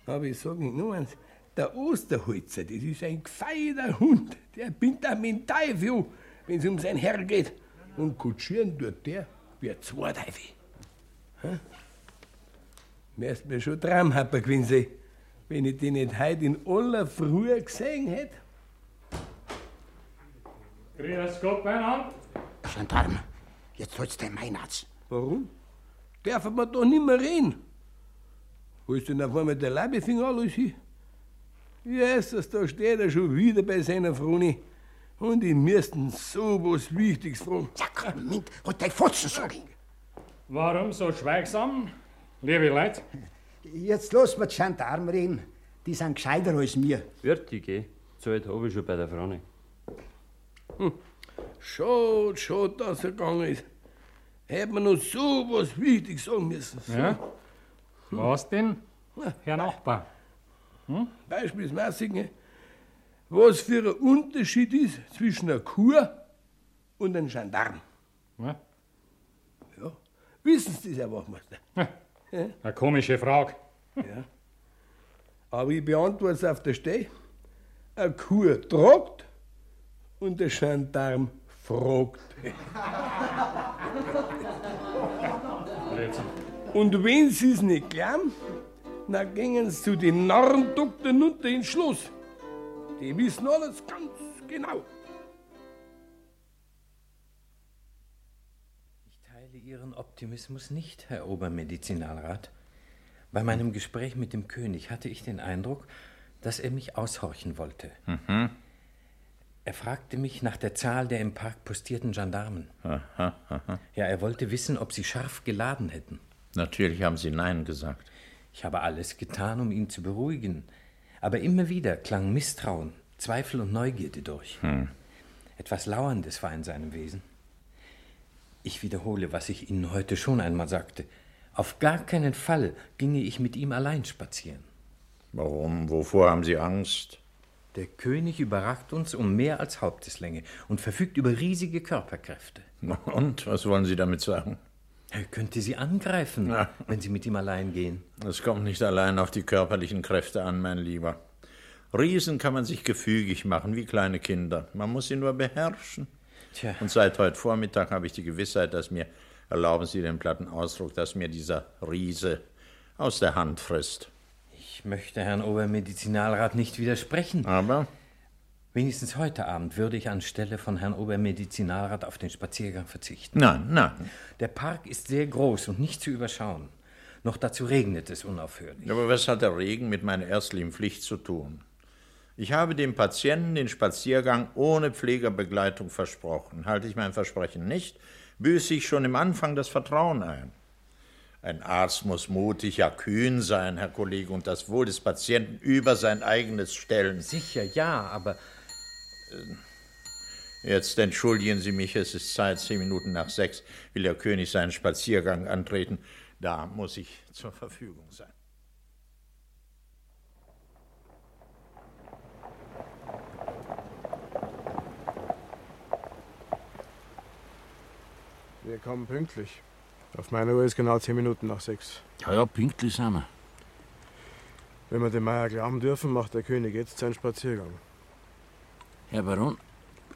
Aber ich sage Ihnen nur eins. Der Osterholzer, das ist ein gefeierter Hund. Der bindet auch mit dem Teufel, wenn es um sein Herr geht. Und kutschieren tut der wie ein Zweiteufel. Hä? Wärst mir schon Traumhapper gewesen sein, wenn ich den nicht heute in aller Früh gesehen hätte. Grüß Gott, beieinander. Gendarm, jetzt holst du mein Natz. Warum? Dürfen wir doch nicht mehr reden. Wo ist denn auf einmal der Leibefinger alles hin? Jesus, da steht er schon wieder bei seiner Froni. Und die müssten so was Wichtiges fragen. Sakrament, halt dein Fotzen, sag ich. Warum so schweigsam, liebe Leute? Jetzt lass mir die Gendarmen reden. Die sind gescheiter als mir. Wird die gehen? Zeit habe ich schon bei der Frau nicht. Hm. Schade, schade, dass er gegangen ist. Hätte man noch so was Wichtiges sagen müssen. So. Ja? Was denn, Herr Nachbar? Hm? Beispielsweise, was für ein Unterschied ist zwischen einer Kur und einem Gendarm. Ja? Ja. Wissen Sie das, Herr Wachmeister? Ja. Ja. Eine komische Frage. ja. Aber ich beantworte es auf der Stelle. Eine Kur tragt und der Gendarm fragt. Und wenn Sie es nicht glauben, dann gehen Sie zu den Narrendoktoren unter ins Schloss. Die wissen alles ganz genau. Ich teile Ihren Optimismus nicht, Herr Obermedizinalrat. Bei meinem Gespräch mit dem König hatte ich den Eindruck, dass er mich aushorchen wollte. Mhm. Er fragte mich nach der Zahl der im Park postierten Gendarmen. Aha, aha. Ja, er wollte wissen, ob sie scharf geladen hätten. Natürlich haben Sie Nein gesagt. Ich habe alles getan, um ihn zu beruhigen. Aber immer wieder klang Misstrauen, Zweifel und Neugierde durch. Hm. Etwas Lauerndes war in seinem Wesen. Ich wiederhole, was ich Ihnen heute schon einmal sagte. Auf gar keinen Fall ginge ich mit ihm allein spazieren. Warum? Wovor haben Sie Angst? Der König überragt uns um mehr als Haupteslänge und verfügt über riesige Körperkräfte. Und was wollen Sie damit sagen? Er könnte sie angreifen, Ja. wenn sie mit ihm allein gehen. Es kommt nicht allein auf die körperlichen Kräfte an, mein Lieber. Riesen kann man sich gefügig machen, wie kleine Kinder. Man muss sie nur beherrschen. Tja. Und seit heute Vormittag habe ich die Gewissheit, dass mir, erlauben Sie den platten Ausdruck, dass mir dieser Riese aus der Hand frisst. Ich möchte Herrn Obermedizinalrat nicht widersprechen. Aber? Wenigstens heute Abend würde ich anstelle von Herrn Obermedizinalrat auf den Spaziergang verzichten. Nein, nein. Der Park ist sehr groß und nicht zu überschauen. Noch dazu regnet es unaufhörlich. Aber was hat der Regen mit meiner ärztlichen Pflicht zu tun? Ich habe dem Patienten den Spaziergang ohne Pflegerbegleitung versprochen. Halte ich mein Versprechen nicht, büße ich schon im Anfang das Vertrauen ein. Ein Arzt muss mutig, ja kühn sein, Herr Kollege, und das Wohl des Patienten über sein eigenes stellen. Sicher, ja, aber. Jetzt entschuldigen Sie mich, es ist Zeit, zehn Minuten nach sechs will der König seinen Spaziergang antreten. Da muss ich zur Verfügung sein. Wir kommen pünktlich. Auf meiner Uhr ist genau zehn Minuten nach sechs. Ja, ja, pünktlich sind wir. Wenn wir dem Meier glauben dürfen, macht der König jetzt seinen Spaziergang. Herr Baron,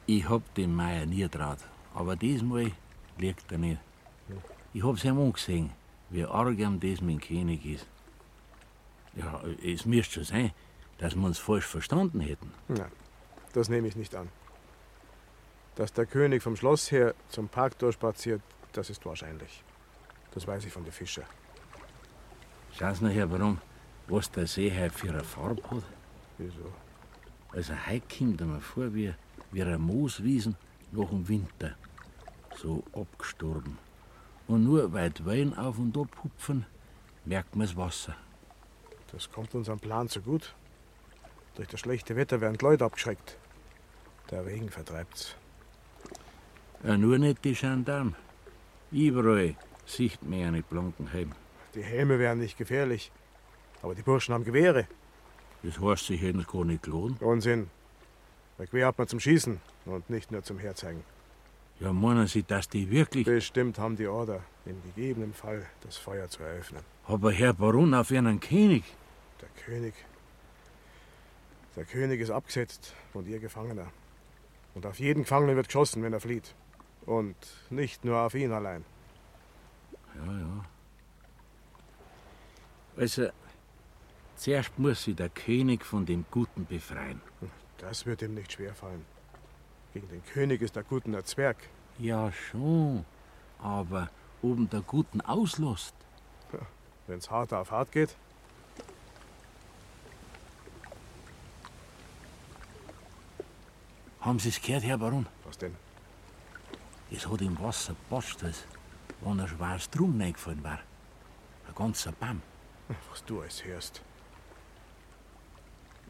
ich hab den Meier nie traut. Aber diesmal liegt er nicht. Ich hab's ihm angesehen, wie arg ihm das mit dem König ist. Ja, es müsste schon sein, dass wir uns falsch verstanden hätten. Nein, das nehme ich nicht an. Dass der König vom Schloss her zum Park durchspaziert, das ist wahrscheinlich. Das weiß ich von den Fischer. Schauen Sie noch, Herr Baron, was der See heute für eine Farbe hat. Wieso? Also heute kommt er mir vor wie, wie eine Mooswiesen nach dem Winter. So abgestorben. Und nur weit Wein auf und ab hupfen, merkt man das Wasser. Das kommt unserem Plan zu gut. Durch das schlechte Wetter werden die Leute abgeschreckt. Der Regen vertreibt's. Ja, nur nicht die Gendarmen. Überall sieht man ja nicht blanken Helm. Die Helme wären nicht gefährlich. Aber die Burschen haben Gewehre. Das heißt, sie hätten es gar nicht gelohnt. Unsinn. Ein Gewehr hat man zum Schießen und nicht nur zum Herzeigen. Ja, meinen Sie, dass die wirklich. Bestimmt haben die Order, im gegebenen Fall das Feuer zu eröffnen. Aber Herr Baron auf einen König. Der König. Der König ist abgesetzt und ihr Gefangener. Und auf jeden Gefangenen wird geschossen, wenn er flieht. Und nicht nur auf ihn allein. Ja, ja. Also, zuerst muss sich der König von dem Guten befreien. Das wird ihm nicht schwerfallen. Gegen den König ist der Guten ein Zwerg. Ja, schon. Aber oben der Guten auslässt. Wenn's hart auf hart geht. Haben Sie es gehört, Herr Baron? Was denn? Es hat im Wasser passt, wenn ein schweres Drum reingefallen war. Ein ganzer Baum. Was du alles hörst.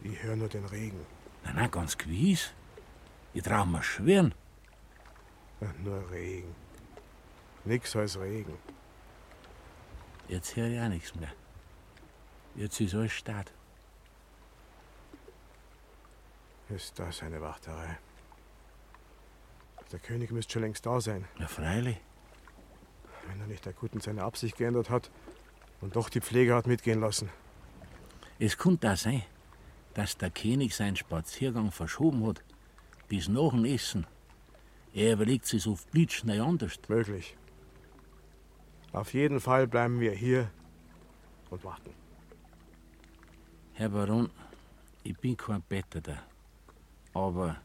Ich höre nur den Regen. Nein, nein, ganz gewiss. Ich trau mir schwören. Nur Regen. Nix als Regen. Jetzt höre ich auch nichts mehr. Jetzt ist alles Start. Ist das eine Wachterei? Der König müsste schon längst da sein. Ja, freilich. Wenn er nicht der Guten seine Absicht geändert hat und doch die Pflege hat mitgehen lassen. Es könnte auch sein, dass der König seinen Spaziergang verschoben hat, bis nach dem Essen. Er überlegt sich auf blitzschnell anders. Möglich. Auf jeden Fall bleiben wir hier und warten. Herr Baron, ich bin kein Betteter. Aber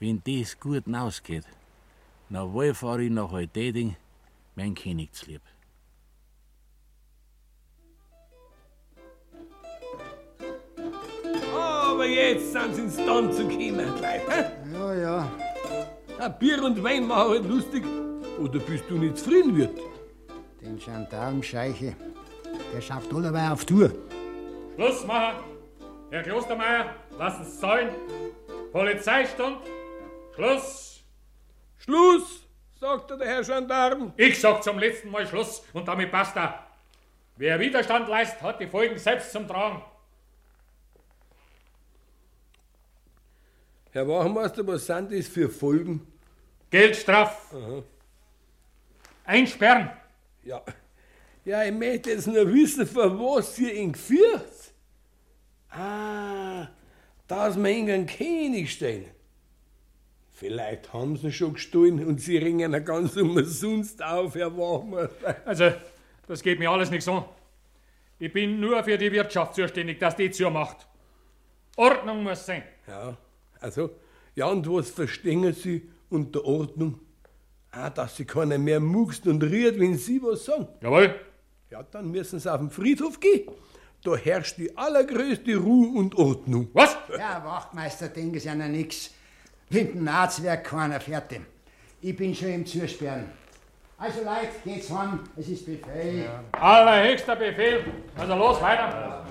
wenn das gut ausgeht, dann fahre ich nach Alteding mein König zu lieb. Aber jetzt sind sie ins Tanzen gekommen, Leute. hä? Ja, ja. Ein Bier und Wein machen halt lustig. Oder bist du nicht zufrieden, Wirt? Den Gendarmscheiche, der schafft allerweil auf Tour. Schluss machen! Herr Klostermeier, lassen Sie sein. Polizeistund. Schluss! Schluss, sagte der Herr Gendarm. Ich sag zum letzten Mal Schluss und damit basta. Wer Widerstand leistet, hat die Folgen selbst zum Tragen. Herr Wachmeister, was sind das für Folgen? Geldstraf. Aha. Einsperren. Ja. Ja, ich möchte jetzt nur wissen, für was ihr ihn geführt. Ah, dass wir ihn einen König stellen. Vielleicht haben sie ihn schon gestohlen und sie ringen ihn ganz umsonst auf, Herr Wachmeister. Also, das geht mir alles nichts an. Ich bin nur für die Wirtschaft zuständig, dass die zumacht. Ordnung muss sein. Ja, also, ja, und was verstehen Sie unter Ordnung? Ah, dass sie keiner mehr muckst und rührt, wenn Sie was sagen. Jawohl. Ja, dann müssen Sie auf den Friedhof gehen. Da herrscht die allergrößte Ruhe und Ordnung. Was? Ja, Wachtmeister, denken Sie an nix. Mit dem Netzwerk keiner fertig. Ich bin schon im Zusperren. Also Leute, geht's heim, es ist Befehl. Allerhöchster Befehl. Also los, weiter.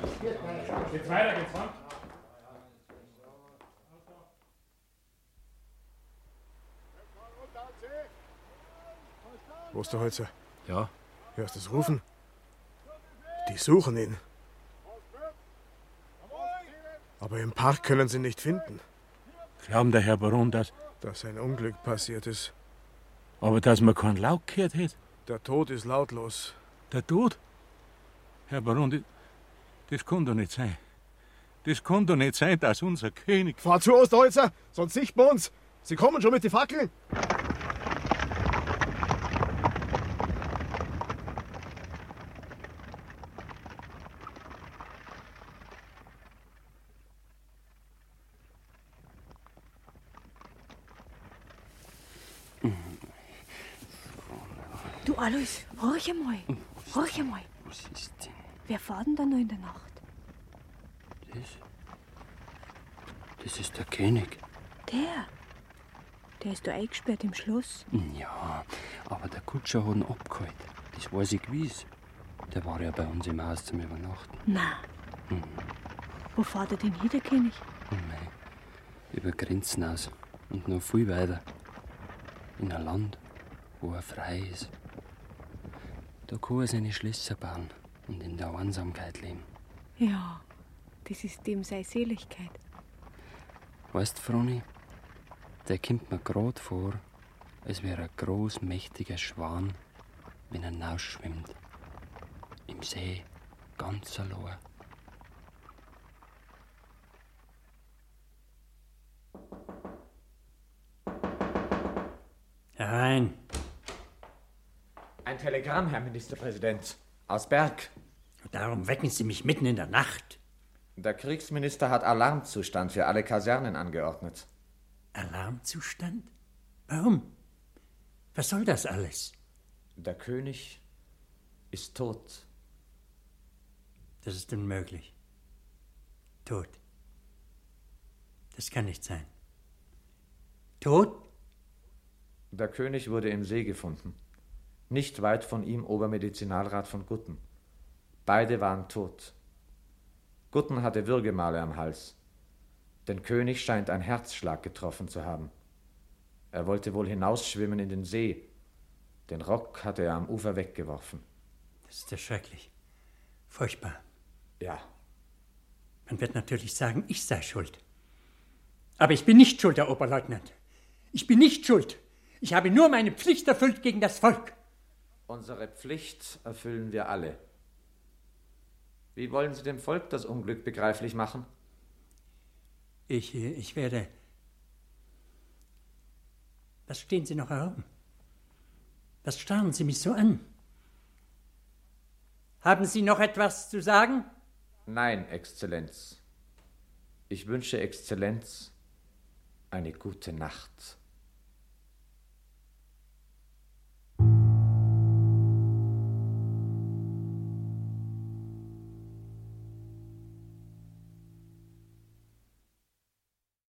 Geht's weiter, geht's ran. Wo ist der Holzer? Ja. Hörst du das Rufen? Die suchen ihn. Aber im Park können sie ihn nicht finden. Glauben der Herr Baron, dass. Dass ein Unglück passiert ist. Aber dass man keinen Laut gehört hat? Der Tod ist lautlos. Der Tod? Herr Baron, das, das kann doch nicht sein. Das kann doch nicht sein, dass unser König. Fahr zu, Osterholzer, sonst sicht bei uns. Sie kommen schon mit den Fackeln. Alois, horch einmal. Horch einmal. Was ist denn Wer fährt denn da noch in der Nacht? das? Das ist der König. Der. Der ist da eingesperrt im Schloss. Ja, aber der Kutscher hat ihn abgeholt. Das weiß ich gewiss. Der war ja bei uns im Haus zum Übernachten. Na, Mhm. wo fährt er denn hin, der König? Oh nein. Über Grenzen aus. Und noch viel weiter. In ein Land, wo er frei ist. Da kann er seine Schlösser bauen und in der Einsamkeit leben. Ja, das ist dem seine Seligkeit. Weißt Froni, der kommt mir grad vor, als wäre ein groß, mächtiger Schwan, wenn er hinausschwimmt. Im See, ganz allein. Telegramm, Herr Ministerpräsident. Aus Berg. Darum wecken Sie mich mitten in der Nacht. Der Kriegsminister hat Alarmzustand für alle Kasernen angeordnet. Alarmzustand? Warum? Was soll das alles? Der König ist tot. Das ist unmöglich. Tot. Das kann nicht sein. Tot? Der König wurde im See gefunden. Nicht weit von ihm Obermedizinalrat von Gutten. Beide waren tot. Gutten hatte Würgemale am Hals. Den König scheint ein Herzschlag getroffen zu haben. Er wollte wohl hinausschwimmen in den See. Den Rock hatte er am Ufer weggeworfen. Das ist ja schrecklich. Furchtbar. Ja. Man wird natürlich sagen, ich sei schuld. Aber ich bin nicht schuld, Herr Oberleutnant. Ich bin nicht schuld. Ich habe nur meine Pflicht erfüllt gegen das Volk. Unsere Pflicht erfüllen wir alle. Wie wollen Sie dem Volk das Unglück begreiflich machen? Ich, ich werde. Was stehen Sie noch herum? Was starren Sie mich so an? Haben Sie noch etwas zu sagen? Nein, Exzellenz. Ich wünsche Exzellenz eine gute Nacht.